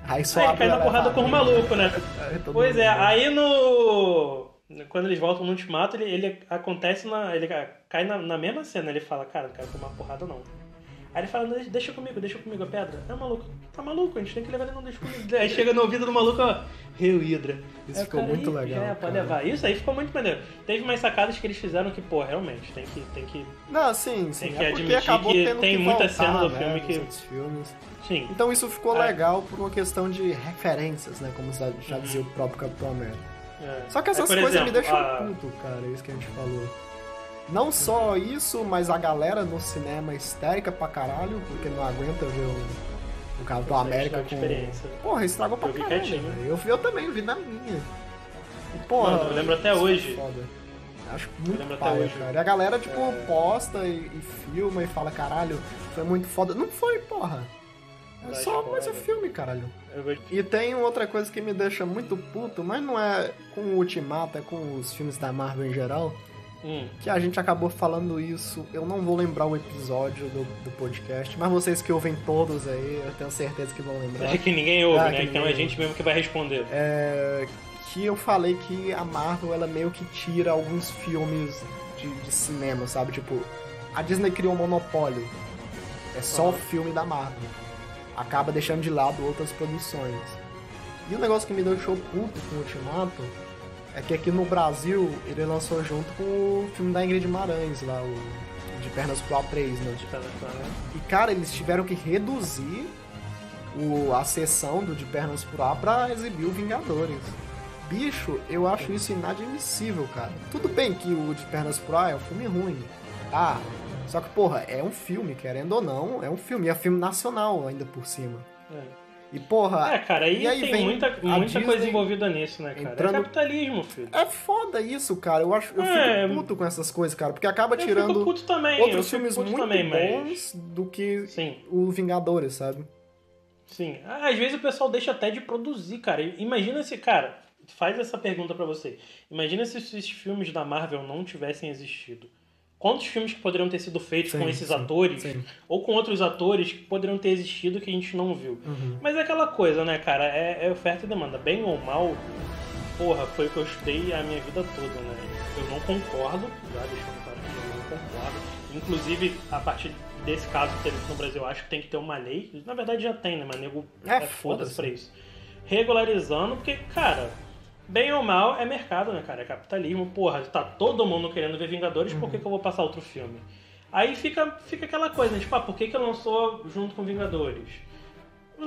Aí só Aí cai na porrada com o maluco, né? Pois é, aí no. Quando eles voltam no ultimato, ele, ele acontece na. Ele cai na, na mesma cena, ele fala, cara, não quero tomar porrada não. Aí ele fala, "Deixa- comigo, deixa comigo a pedra. É maluco, tá maluco, a gente tem que levar ele não deixa comigo. Aí chega no ouvido do maluco, ó, Rio Hydra. Isso Aí ficou cara, muito "Ih, legal, É, pode cara." levar. Isso aí ficou muito maneiro. Teve umas sacadas que eles fizeram que, pô, realmente, tem que. Tem que Não, sim, sim. Tem que é admitir acabou que tendo tem que muita voltar, cena do né, filme que- filmes. sim. Então isso ficou É. legal por uma questão de referências, né? Como já, já dizia o próprio Capitão América. é. Só que essas por coisas me exemplo, deixam a- puto, cara, é isso que a gente falou. Não só isso, mas a galera no cinema histérica pra caralho, porque não aguenta ver o, o Capitão América com... experiência. Porra, estragou pra Eu vi caralho, quietinho. velho. Eu, vi- eu também vi na minha. E, porra, Mano, eu lembro até é hoje. Foda. Acho muito até hoje. cara. E a galera, tipo, É. posta e, e filma e fala, caralho, foi muito foda. Não foi, porra. É só mais um filme, caralho. Eu vou- E tem outra coisa que me deixa muito puto, mas não é com o Ultimato, é com os filmes da Marvel em geral, Hum. que a gente acabou falando isso. Eu não vou lembrar o episódio do, do podcast, mas vocês que ouvem todos aí, eu tenho certeza que vão lembrar. É que ninguém ouve, Ah, né? Então é a gente mesmo que vai responder. É, que eu falei que a Marvel, ela meio que tira alguns filmes de, de cinema, sabe? Tipo, a Disney criou um monopólio. É só Uhum. filme da Marvel. Acaba deixando de lado outras produções. E o negócio que me deixou puto com o Ultimato é que aqui no Brasil ele lançou junto com o filme da Ingrid Guimarães, lá, o De Pernas pro A3, né? E cara, eles tiveram que reduzir o, a sessão do De Pernas pro Ar pra exibir o Vingadores. Bicho, eu acho isso inadmissível, cara. Tudo bem que o De Pernas pro Ar é um filme ruim. Ah, só que, porra, é um filme, querendo ou não, é um filme. E é filme nacional ainda por cima. É. E, porra. É, cara, aí, e aí tem muita, muita Disney coisa envolvida nisso, né, cara? entrando- É capitalismo, filho. É foda isso, cara. Eu acho, eu É. fico puto com essas coisas, cara, porque acaba Eu fico tirando puto também, outros filmes muito também, mas... bons do que Sim, o Vingadores, sabe? sim. Às vezes o pessoal deixa até de produzir, cara. Imagina se, cara, faz essa pergunta pra você. Imagina se esses filmes da Marvel não tivessem existido. Quantos filmes que poderiam ter sido feitos Sim, com esses sim, atores sim. ou com outros atores que poderiam ter existido que a gente não viu? Uhum. Mas é aquela coisa, né, cara? É, é oferta e demanda. Bem ou mal, porra, foi o que eu estudei a minha vida toda, né? Eu não concordo, já deixando claro que eu não concordo. Inclusive, a partir desse caso que teve no Brasil, eu acho que tem que ter uma lei. Na verdade já tem, né? Mas nego É, é, foda-se. pra isso. Regularizando, porque, cara, bem ou mal é mercado, né, cara? É capitalismo. Porra, tá todo mundo querendo ver Vingadores, por Uhum. que, que eu vou passar outro filme? Aí fica, fica aquela coisa, né? tipo, ah, por que, que lançou junto com Vingadores?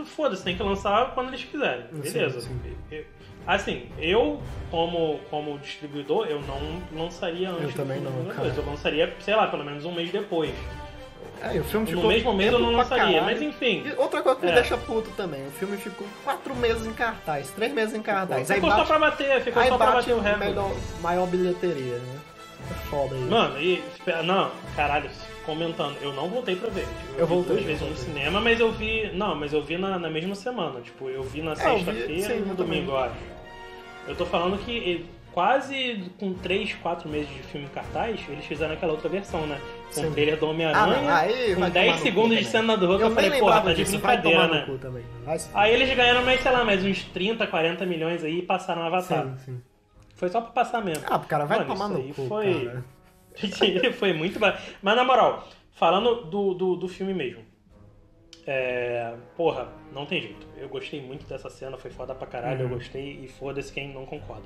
Foda-se, tem que lançar quando eles quiserem. Sim, Beleza. sim. Eu- Assim, eu, como, como distribuidor, eu não lançaria antes. do também não, Vingadores. cara. Eu lançaria, sei lá, pelo menos um mês depois. E o filme ficou no mesmo mês eu não lançaria, mas enfim. E outra coisa que me É. deixa puto também, o filme ficou quatro meses em cartaz, três meses em cartaz. Aí Ficou só bate, pra bater, ficou aí só pra bate bater o recorde. melhor, maior bilheteria, né? É foda aí. Mano, e. espera- Não, caralho, comentando, eu não voltei pra ver. Tipo, Eu vi voltei, duas vezes eu no cinema, mas eu vi. Não, mas eu vi na, na mesma semana. Tipo, eu vi na É, eu sexta-feira e no eu domingo, eu acho. Eu tô falando que eh, quase com 3, 4 meses de filme em cartaz, eles fizeram aquela outra versão, né? Com o trailer do Ah, Homem-Aranha, aí com vai 10 tomar no segundos de cena do Hulk, eu, Eu falei, porra, tá de brincadeira, né? Aí eles ganharam mais, sei lá, mais uns 30, 40 milhões aí e passaram Avatar. Sim, sim. Foi só pra passar mesmo. Ah, cara, vai Mano, tomar no cu, foi- cara. foi muito Mas na moral, falando do, do, do filme mesmo. É. Porra, não tem jeito. Eu gostei muito dessa cena, foi foda pra caralho, Uhum. eu gostei e foda-se quem não concorda.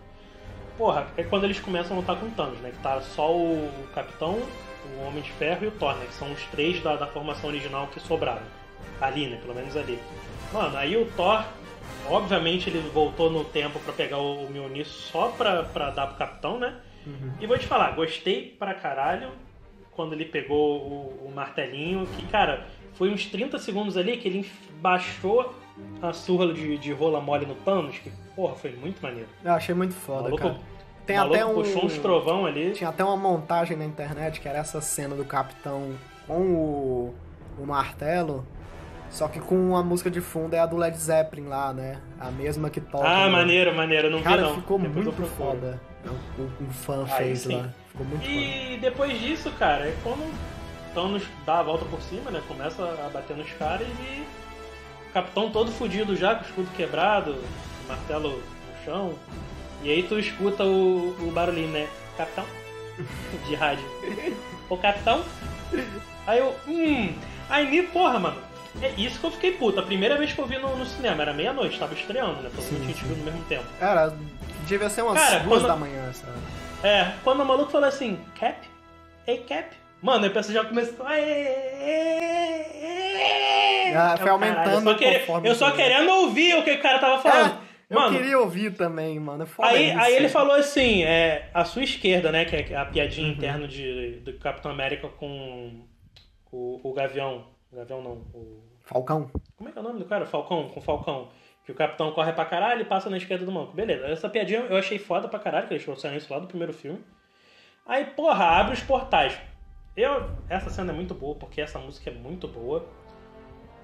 Porra, é quando eles começam a lutar com o Thanos, né? Que tá só o Capitão, o Homem de Ferro e o Thor, né? Que são os três da, da formação original que sobraram. Ali, né? Pelo menos ali. Mano, aí o Thor, obviamente ele voltou no tempo pra pegar o, o Mjolnir só pra, pra dar pro Capitão, né? E vou te falar, gostei pra caralho quando ele pegou o, o martelinho, que, cara, foi uns 30 segundos ali que ele baixou a surra de, de rola mole no Thanos, que, porra, foi muito maneiro. Eu achei muito foda, maluco, cara. Tem até um... puxou uns trovão ali. Tinha até uma montagem na internet que era essa cena do capitão com o, o martelo, só que com a música de fundo é a do Led Zeppelin lá, né? A mesma que toca. Ah, no- maneiro, maneiro, não vi Cara, não. ficou Depois muito foda. Um, um fã Aí fez sim. lá. Ficou muito foda. E depois disso, cara, é quando o Thanos dá a volta por cima, né? Começa a bater nos caras e o capitão todo fudido já, com o escudo quebrado, o martelo no chão. E aí tu escuta o, o barulhinho, né? Capitão? De rádio. Ô capitão? Aí eu, hum. Aí me, porra, mano. É isso que eu fiquei puto. A primeira vez que eu vi no, no cinema era meia-noite, tava estreando, né? Todo mundo tinha no mesmo tempo. Cara, devia ser umas Cara, duas quando- da manhã, sabe? É, quando o maluco falou assim, Cap? Ei, Cap? Mano, a pessoa já começou. Ah, foi aumentando caralho, eu só, queria- eu só querendo ouvir o que o cara tava falando. É, eu Mano, queria ouvir também, mano. É Foda aí, isso. aí ele falou assim: é, a sua esquerda, né? Que é a piadinha Uhum. interna de, do Capitão América com o, o Gavião. O Gavião não, o. Falcão. Como é que é o nome do cara? Falcão, com Falcão. Que o capitão corre pra caralho e passa na esquerda do manco. Beleza, essa piadinha eu achei foda pra caralho, que eles trouxeram isso lá do primeiro filme. Aí, porra, abre os portais. Eu, essa cena é muito boa, porque essa música é muito boa.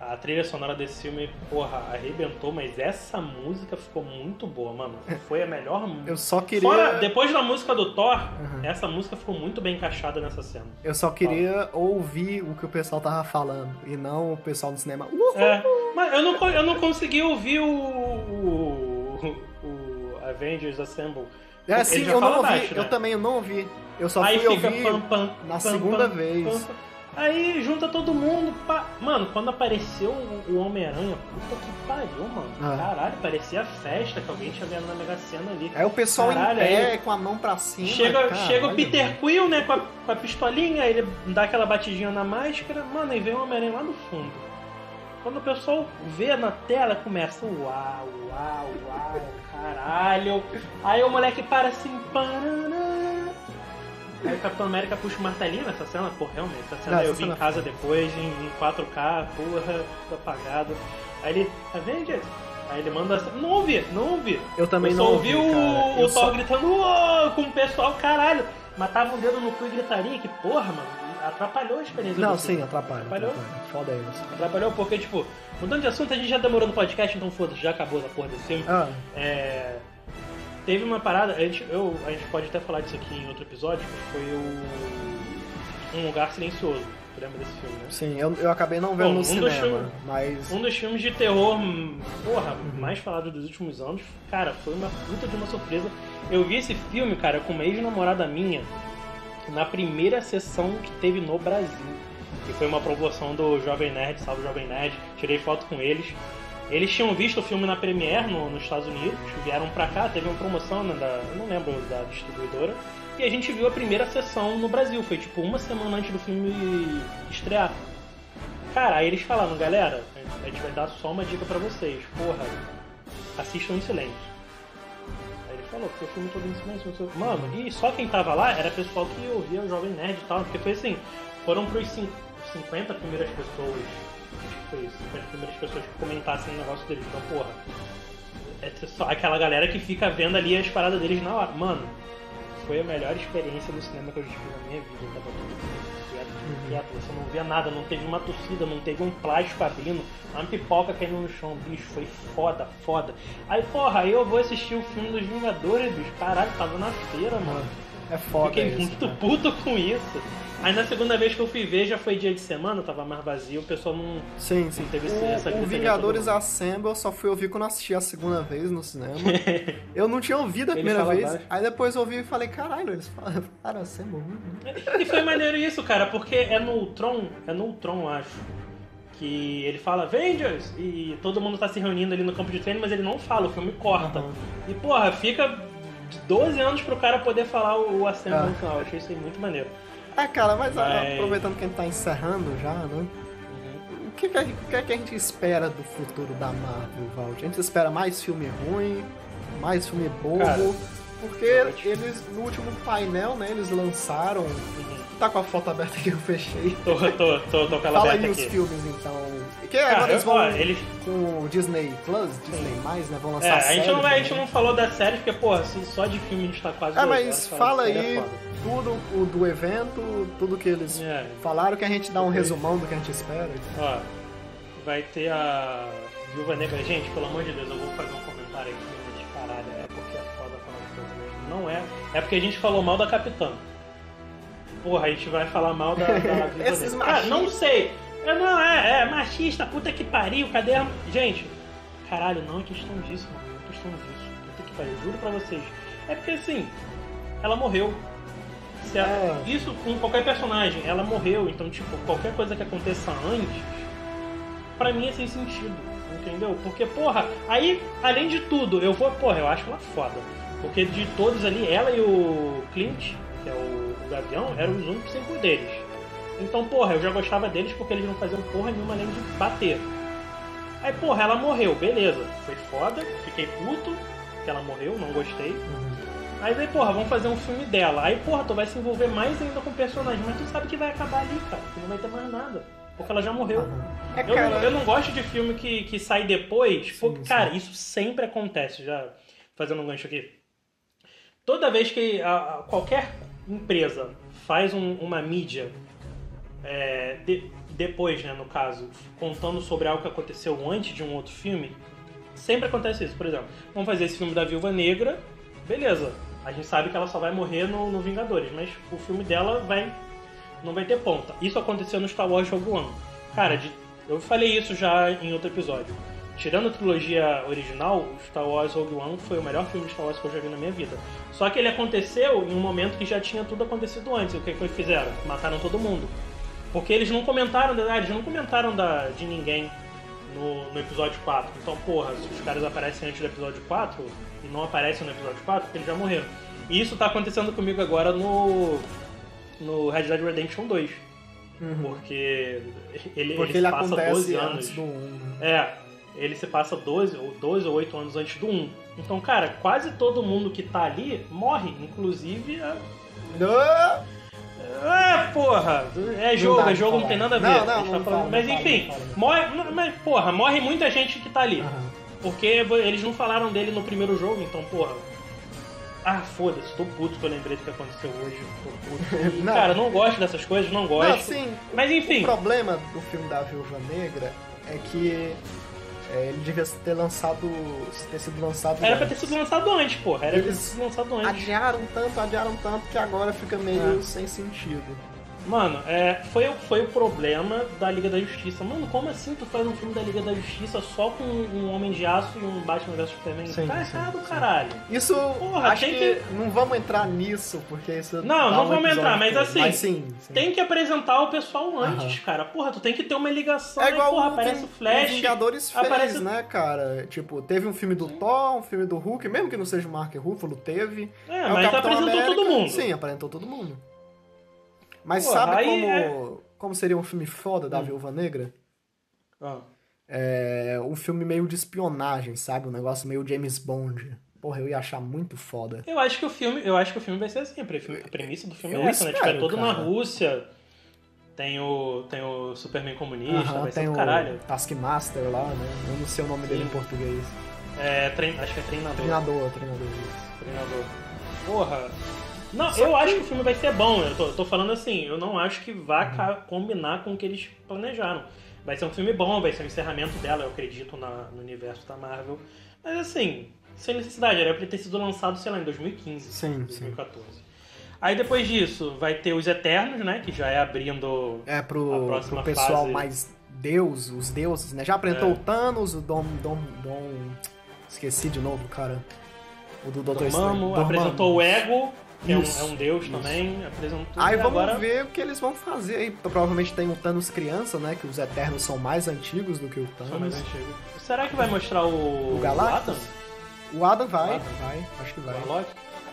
A trilha sonora desse filme, porra, arrebentou, mas essa música ficou muito boa, mano. Foi a melhor música. Eu só queria. Fora, depois da música do Thor, Uhum. essa música ficou muito bem encaixada nessa cena. Eu só queria ouvir o que o pessoal tava falando e não o pessoal do cinema. É, mas eu não, eu não consegui ouvir o, o, o Avengers Assemble. é sim, eu não ouvi. baixo, Eu né? também não ouvi. Eu só Aí fui ouvir pam, pam, na pam, segunda vez. Aí junta todo mundo. pá. Mano, quando apareceu o Homem-Aranha, puta que pariu, mano. Ah. Caralho, parecia festa que alguém tinha ganhado na Mega Sena ali. Aí o pessoal Caralho, em pé, aí- com a mão pra cima. Chega, caralho, chega o Peter mano. Quill, né, com a, com a pistolinha, ele dá aquela batidinha na máscara, mano, e vem o Homem-Aranha lá do fundo. Quando o pessoal vê na tela, começa uau, uau, uau, caralho. Aí o moleque para assim, paraná. Aí o Capitão América puxa o martelinho nessa cena, pô, realmente, essa cena Ah, eu essa vi em casa depois, em, em 4K, porra, tudo apagado. Aí ele, Avengers? Aí ele manda assim, não ouvi, não ouvi. Eu também eu não só ouvi, ouvi o, cara. o Eu Thor só- gritando "Uou!" com o pessoal, caralho. Matava um dedo no cu e gritaria, que porra, mano, atrapalhou a experiência Não, sim, atrapalha. Atrapalhou? atrapalha. Foda isso. Atrapalhou porque, tipo, mudando de assunto, a gente já demorou no podcast, então foda-se, já acabou essa porra desse filme. Ah, É, teve uma parada, a gente, eu, a gente pode até falar disso aqui em outro episódio, que foi o. Um Lugar Silencioso. Tu lembra desse filme, né? Sim, eu, eu acabei não vendo Bom, no um dos cinema, filmes- mas... Um dos filmes de terror, porra, mais falado dos últimos anos. Cara, foi uma puta de uma surpresa. Eu vi esse filme, cara, com uma ex-namorada minha na primeira sessão que teve no Brasil. Que foi uma promoção do Jovem Nerd, salve Jovem Nerd. Tirei foto com eles. Eles tinham visto o filme na Premiere no- nos Estados Unidos, vieram pra cá, teve uma promoção né, da. não lembro da distribuidora. E a gente viu a primeira sessão no Brasil. Foi tipo uma semana antes do filme estrear. Cara, aí eles falaram, galera, a gente vai dar só uma dica pra vocês. Porra, assistam em silêncio. Aí ele falou, porque o filme todo em silêncio. Mano, e só quem tava lá era pessoal que ouvia o Jovem Nerd e tal. Porque foi assim, foram pros cin- 50 primeiras pessoas. Foi isso, 50 primeiras pessoas que comentassem o negócio deles. Então, porra. É só aquela galera que fica vendo ali as paradas deles na hora. Mano, foi a melhor experiência do cinema que eu já tive na minha vida. Tava todo mundo quieto, quieto, você não via nada, não teve uma torcida, não teve um plástico abrindo, uma pipoca caindo no chão, bicho, foi foda, foda. Aí, porra, aí eu vou assistir o filme dos Vingadores, bicho, caralho, tava na feira, mano. É foda Fiquei isso, muito né? puto com isso. Aí na segunda vez que eu fui ver, já foi dia de semana, tava mais vazio, o pessoal não. Sim, sim. Teve esse- o, essa o Vingadores. Assemble eu só fui ouvir quando assisti a segunda vez no cinema. eu não tinha ouvido a Ele primeira vez, baixo. aí depois eu ouvi e falei, caralho, eles falaram Assemble. hum, E foi maneiro isso, cara, porque é no Ultron, é no Ultron, eu acho. Que ele fala Avengers e todo mundo tá se reunindo ali no campo de treino, mas ele não fala, o filme corta. Aham. E porra, fica 12 anos pro cara poder falar o, o Ah. no final. Eu achei isso aí muito maneiro. É, cara, mas, ah, Mas- aproveitando que a gente tá encerrando já, né? O que, que, é que a gente espera do futuro da Marvel, Vald? A gente espera mais filme ruim, mais filme bobo, Cara, porque eles, no último painel, né, eles lançaram... Uhum. Tá com a foto aberta que eu fechei. Tô, tô, tô, tô com ela Fala aberta aí os aqui. filmes, então. Que Cara, agora eles vão ó, eles- com o Disney Plus, Disney+, Mais, né? Vão lançar É, a gente, série não, vai- a gente também. não falou da série, porque, porra, se só de filme a gente tá quase Ah, mas horas, fala é aí foda. tudo o do evento, tudo que eles É. falaram, que a gente dá um resumão do que a gente espera. Ó, vai ter a Viúva Negra. Gente, pelo amor de Deus, eu vou fazer um comentário aqui, mas caralho, é porque é foda falar de coisa mesmo. Não é. É porque a gente falou mal da Capitã. Porra, a gente vai falar mal da, da Viúva Negra. Cara, não sei. É, não, é, é machista, puta que pariu, cadê a... Gente, caralho, não é questão disso, mano. Não é questão disso. Puta que pariu, juro pra vocês. É porque assim, ela morreu. Se ela- É. Isso com qualquer personagem, ela morreu, então, tipo, qualquer coisa que aconteça antes, pra mim é sem sentido, entendeu? Porque, porra, aí, além de tudo, eu vou, porra, eu acho ela foda. Porque de todos ali, ela e o Clint, que é o, o Gavião, eram os únicos sem poderes. Então, porra, eu já gostava deles porque eles não faziam porra nenhuma além de bater. Aí, porra, ela morreu, beleza. Foi foda, fiquei puto que ela morreu, não gostei. Mas aí, porra, vamos fazer um filme dela. Aí, porra, tu vai se envolver mais ainda com o personagem, mas tu sabe que vai acabar ali, cara, que não vai ter mais nada. Porque ela já morreu. É, Eu, cara, eu não gosto de filme que, que sai depois, porque, sim. cara, isso sempre acontece, já fazendo um gancho aqui. Toda vez que a- a- qualquer empresa faz um- uma mídia, é, de- depois, né, no caso, contando sobre algo que aconteceu antes de um outro filme, sempre acontece isso. Por exemplo, vamos fazer esse filme da Viúva Negra, beleza. A gente sabe que ela só vai morrer no, no Vingadores, mas o filme dela vai não vai ter ponta. Isso aconteceu no Star Wars Rogue One. Cara, de- eu falei isso já em outro episódio. Tirando a trilogia original, Star Wars Rogue One foi o melhor filme de Star Wars que eu já vi na minha vida. Só que ele aconteceu em um momento que já tinha tudo acontecido antes. O que, que eles fizeram? Mataram todo mundo. Porque eles não comentaram, ah, eles não comentaram da, de ninguém no, no episódio 4. Então, porra, se os caras aparecem antes do episódio 4 e não aparecem no episódio 4, porque eles já morreram. E isso tá acontecendo comigo agora no, no Red Dead Redemption 2. Porque ele, porque ele, ele passa acontece 12 anos. antes do 1. né? É, ele se passa 12 ou 12 ou 8 anos antes do 1. Então, cara, quase todo mundo que tá ali morre, inclusive a... Ah! É, porra! É jogo, é jogo, não tem nada a ver. Não, não, a gente tá não falando- Mas enfim, morre. Mas, porra, morre muita gente que tá ali. Porque eles não falaram dele no primeiro jogo, então, porra. Ah, foda-se, tô puto que eu lembrei do que aconteceu hoje. Tô Não. Cara, não gosto dessas coisas, não gosto. Não, sim, Mas enfim. O problema do filme da Viúva Negra é que é, ele devia ter lançado. ter sido lançado. Era pra ter antes. sido lançado antes, porra. Era pra ter Eles sido lançado antes. Adiaram tanto, adiaram tanto que agora fica meio É. sem sentido. Mano, é, foi, foi o problema da Liga da Justiça. Mano, como assim tu faz um filme da Liga da Justiça só com um Homem de Aço e um Batman vs Superman? Sim, tá sim, errado, sim. caralho. Isso, Porra, acho tem que... que- não vamos entrar nisso, porque isso Não, não um vamos entrar, mas assim, Mas sim, sim. Tem que apresentar o pessoal antes, cara. Porra, tu tem que ter uma ligação. É aí, igual porra, o aparece o Flash. Vingadores fez, aparece- né, cara? Tipo, teve um filme do Thor, um filme do Hulk, mesmo que não seja o Mark Ruffalo, teve. É, o mas apresentou América- todo mundo. Sim, apresentou todo mundo. Mas Pô, sabe como, é- como seria um filme foda da Hum. Viúva Negra? Ah. É um filme meio de espionagem, sabe? Um negócio meio James Bond. Porra, eu ia achar muito foda. Eu acho que o filme, eu acho que o filme vai ser assim. A pre- a premissa do filme Eu é essa, né? Tipo, é espero, todo na cara. Rússia. Tem o, tem o Superman comunista, Aham, vai ser do o caralho. Taskmaster lá, né? Eu não sei o nome dele Sim. em português. É, trein, acho que é treinador. Treinador, treinador. Treinador. Porra. Não, Só eu que- acho que o filme vai ser bom. Eu tô, tô falando assim, eu não acho que vá Uhum. combinar com o que eles planejaram. Vai ser um filme bom, vai ser o encerramento dela, eu acredito, na- no universo da Marvel. Mas assim, sem necessidade, era pra ter sido lançado, sei lá, em 2015, Sim, 2014. Aí depois disso, vai ter os Eternos, né? Que já é abrindo. É A pro, próxima pro pessoal fase- mais deus, os deuses, né? Já apresentou É. o Thanos, o Dom, Dom, Dom... Esqueci de novo, cara. O do Doutor Estranho. Dormammu, apresentou o Ego, é um, é um deus isso. também. Apresentou. Aí vamos agora... ver o que eles vão fazer aí. Então, Provavelmente tem o Thanos criança, né? Que os Eternos são mais antigos do que o Só mais Thanos. antigo. Será que vai mostrar o. O Galactus? Adam? O Adam vai, O Adam. vai, acho que vai. Warlock?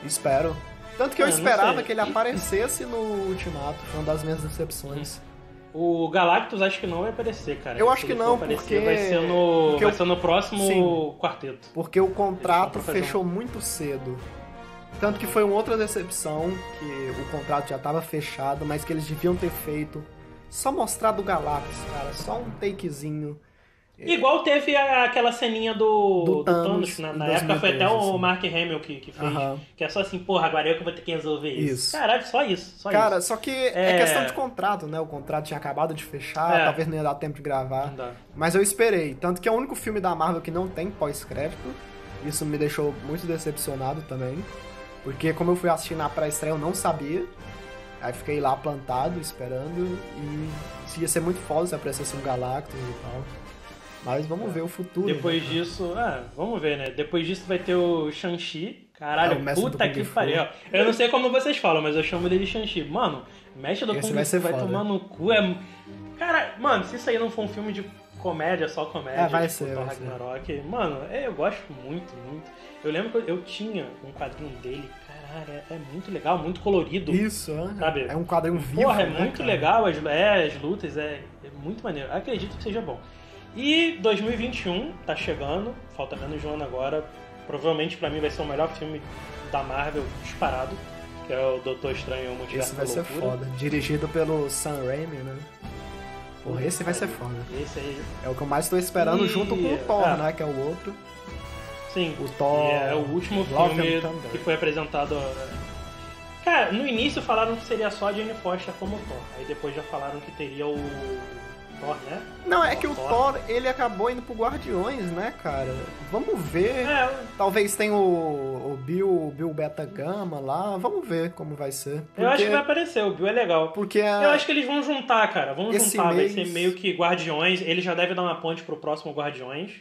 Espero. Tanto que eu não esperava que ele aparecesse no Ultimato. Foi uma das minhas decepções. O Galactus acho que não vai aparecer, cara. Eu acho que não, aparecer, porque- Vai ser no, porque vai eu- ser no próximo Sim. quarteto. Porque o contrato um- fechou muito cedo. Tanto que foi uma outra decepção, que o contrato já estava fechado, mas que eles deviam ter feito. Só mostrado o Galactus, cara. Só um takezinho. Igual teve aquela ceninha do, Do do Thanos, Thanos, na, na época foi até 2013, o assim. Mark Hamill que, que fez. Aham. Que é só assim, porra, agora eu que vou ter que resolver isso. Isso. Caralho, só isso. Só Cara, isso. só que é... É. questão de contrato, né? O contrato tinha acabado de fechar, É. talvez não ia dar tempo de gravar. Mas eu esperei. Tanto que é o único filme da Marvel que não tem pós-crédito. Isso me deixou muito decepcionado também. Porque como eu fui assistir na pré-estreia, eu não sabia. Aí fiquei lá plantado, esperando. E se ia ser muito foda se aparecesse um Galactus e tal. Mas vamos ver o futuro. Depois né? disso, ah, vamos ver, né? Depois disso vai ter o Shang-Chi. Caralho, É, puta que pariu. Eu não sei como vocês falam, mas eu chamo ele de Shang-Chi. Mano, mestre do Esse Kung vai ser vai foda. tomar no cu. É... Cara, mano, se isso aí não for um filme de comédia, só comédia, É, vai tipo ser, vai ser. Mano, é, eu gosto muito, muito. Eu lembro que eu, eu tinha um quadrinho dele, caralho, é, é muito legal, muito colorido. Isso, é. Sabe? É um quadrinho vivo. Porra, é né, muito cara? legal, as, é, as lutas, é, é muito maneiro. Acredito que seja bom. E 2021 tá chegando, falta menos de um ano agora. Provavelmente pra mim vai ser o melhor filme da Marvel disparado, que é o Doutor Estranho Multiverso Esse vai ser foda. Dirigido pelo Sam Raimi, né? Porra, esse vai ser foda. Esse aí, É o que eu mais tô esperando E- junto com o Thor, ah. né? Que é o outro. Sim. O Thor. É o último filme que foi apresentado. Cara, no início falaram que seria só a Jane Foster como Thor. Aí depois já falaram que teria o Thor, né? Não, é que o Thor. Thor, ele acabou indo pro Guardiões, né, cara? Vamos ver. É, Talvez tenha o, o Bill, o Bill Beta Gama lá. Vamos ver como vai ser. Porque, eu acho que vai aparecer, o Bill é legal. Porque a- Eu acho que eles vão juntar, cara. Vão Esse juntar, mês- vai ser meio que Guardiões. Ele já deve dar uma ponte pro próximo Guardiões.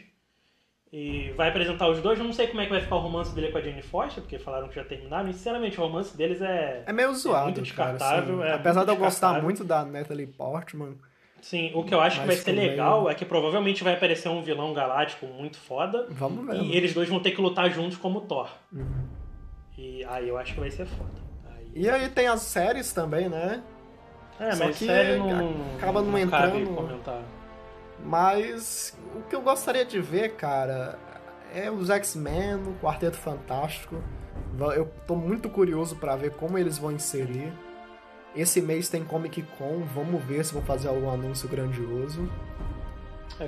E vai apresentar os dois. Eu não sei como é que vai ficar o romance dele com a Jane Foster, porque falaram que já terminaram. E sinceramente, o romance deles é. é meio zoado, muito cara. descartável, assim. é Apesar muito de eu gostar muito da Natalie Portman. Sim, o que eu acho que vai ser legal meio- é que provavelmente vai aparecer um vilão galáctico muito foda. Vamos ver. E eles dois vão ter que lutar juntos como Thor. Uhum. E aí eu acho que vai ser foda. Aí... E aí tem as séries também, né? É, Só mas que série não, acaba não cabe entrando- comentar. Mas o que eu gostaria de ver, cara, é os X-Men, o Quarteto Fantástico. Eu tô muito curioso pra ver como eles vão inserir. Esse mês tem Comic Con, vamos ver se vão fazer algum anúncio grandioso.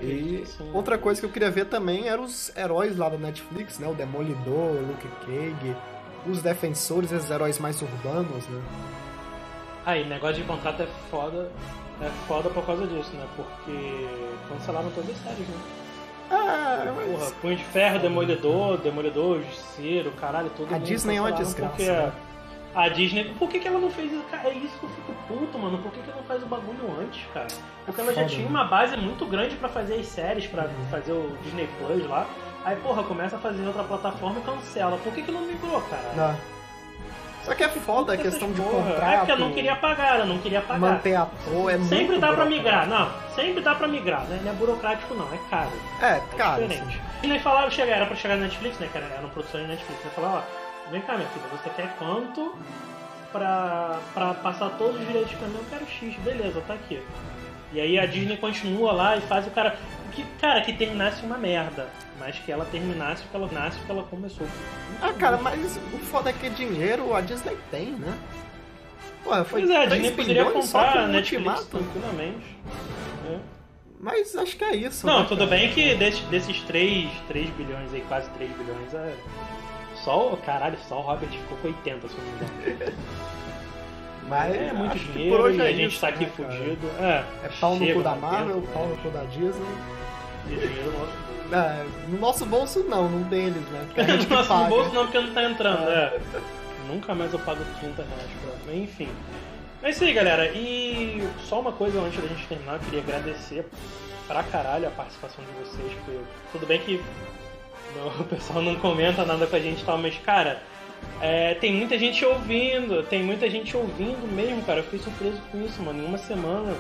E outra coisa que eu queria ver também eram os heróis lá da Netflix, né? O Demolidor, o Luke Cage, os Defensores, esses heróis mais urbanos, né? Aí, negócio de contrato é foda. É foda por causa disso, né? Porque cancelaram todas as séries, né? Ah, mas... Porra, Punho de Ferro, Demolidor, Demolidor, Justiceiro, caralho, tudo. A mundo Disney é uma desgraça, Porque, né? A Disney, por que, que ela não fez isso? Cara, é isso que eu fico puto, mano. Por que, que ela não faz o bagulho antes, cara? Porque ela já Foda, tinha né? uma base muito grande pra fazer as séries, pra Uhum. fazer o Disney Plus lá. Aí, porra, começa a fazer outra plataforma e cancela. Por que, que não migrou, cara? Não. Só que é foda a questão de porra. contrato. É porque eu não queria pagar, eu não queria pagar. Manter ator é muito Sempre dá pra migrar, não. Sempre dá pra migrar, né? Não é burocrático, não, é caro. É, É cara. diferente. E nem falaram, chega, era pra chegar na Netflix, né? Que era, uma produção de Netflix. Você falar, ó, vem cá, minha filha, você quer quanto pra, pra passar todos os direitos pra mim? Eu quero X, beleza, tá aqui. E aí a Disney continua lá e faz o cara. Que, cara, que terminasse uma merda. Mas que ela terminasse porque ela nasce porque ela começou. Ah, cara, mas o foda é que dinheiro a Disney tem, né? Pô, foi Pois é, a 3 Disney poderia comprar com a Netflix tranquilamente. É. Mas acho que é isso. Não, né, tudo cara? bem que desses, desses 3, 3 bilhões aí, quase 3 bilhões, é. Só o. Caralho, só o Robert ficou com 80, se eu não me engano. Mas É muito acho dinheiro por hoje e é a gente isso, tá aqui né, fudido. É, É pau no cu da não Marvel, pau né? no cu da Disney. E dinheiro nosso. É, no nosso bolso não, no deles, né? Porque a gente que Nosso paga. bolso não, porque não tá entrando, é. Nunca mais eu pago 30 reais pra. Enfim. É isso aí, galera. E só uma coisa antes da gente terminar, eu queria agradecer pra caralho a participação de vocês. Porque tudo bem que o pessoal não comenta nada com a gente e tal, mas, cara, é, tem muita gente ouvindo, tem muita gente ouvindo mesmo, cara. Eu fiquei surpreso com isso, mano. Em uma semana.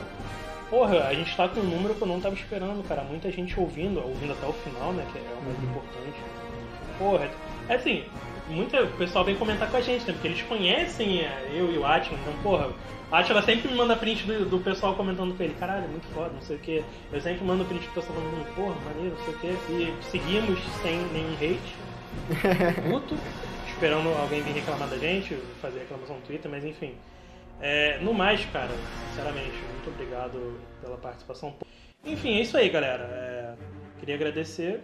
Porra, a gente tá com um número que eu não tava esperando, cara. Muita gente ouvindo, ouvindo até o final, né? Que é o mais Uhum. importante. Porra, é assim, muita, o pessoal vem comentar com a gente, né? Porque eles conhecem é, eu e o Atila, então, porra, o Atila sempre me manda print do, do pessoal comentando com ele, caralho, é muito foda, não sei o que. Eu sempre mando print do pessoal falando, porra, maneiro, não sei o que. E seguimos sem nenhum hate, puto, esperando alguém vir reclamar da gente, fazer reclamação no Twitter, mas enfim. É, no mais, cara, sinceramente, muito obrigado pela participação. Enfim, é isso aí, galera. É, queria agradecer,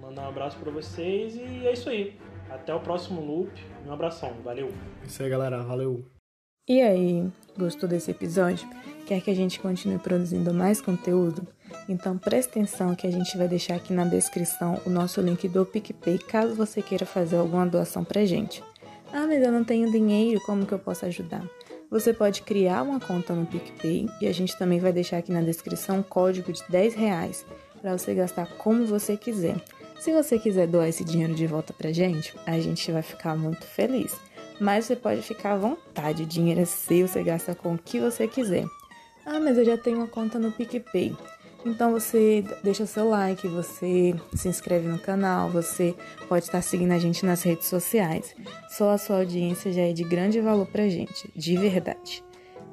mandar um abraço pra vocês e é isso aí. Até o próximo loop. Um abração, valeu. Isso aí, galera. Valeu. E aí, gostou desse episódio? Quer que a gente continue produzindo mais conteúdo? Então preste atenção que a gente vai deixar aqui na descrição o nosso link do PicPay caso você queira fazer alguma doação pra gente. Ah, mas eu não tenho dinheiro, como que eu posso ajudar? Você pode criar uma conta no PicPay e a gente também vai deixar aqui na descrição um código de 10 reais para você gastar como você quiser. Se você quiser doar esse dinheiro de volta pra gente, a gente vai ficar muito feliz. Mas você pode ficar à vontade, o dinheiro é seu, você gasta com o que você quiser. Ah, mas eu já tenho uma conta no PicPay. Então você deixa seu like, você se inscreve no canal, você pode estar seguindo a gente nas redes sociais. Só a sua audiência já é de grande valor pra gente, de verdade.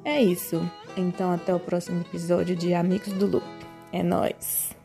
É isso. Então até o próximo episódio de Amigos do Loop. É nóis!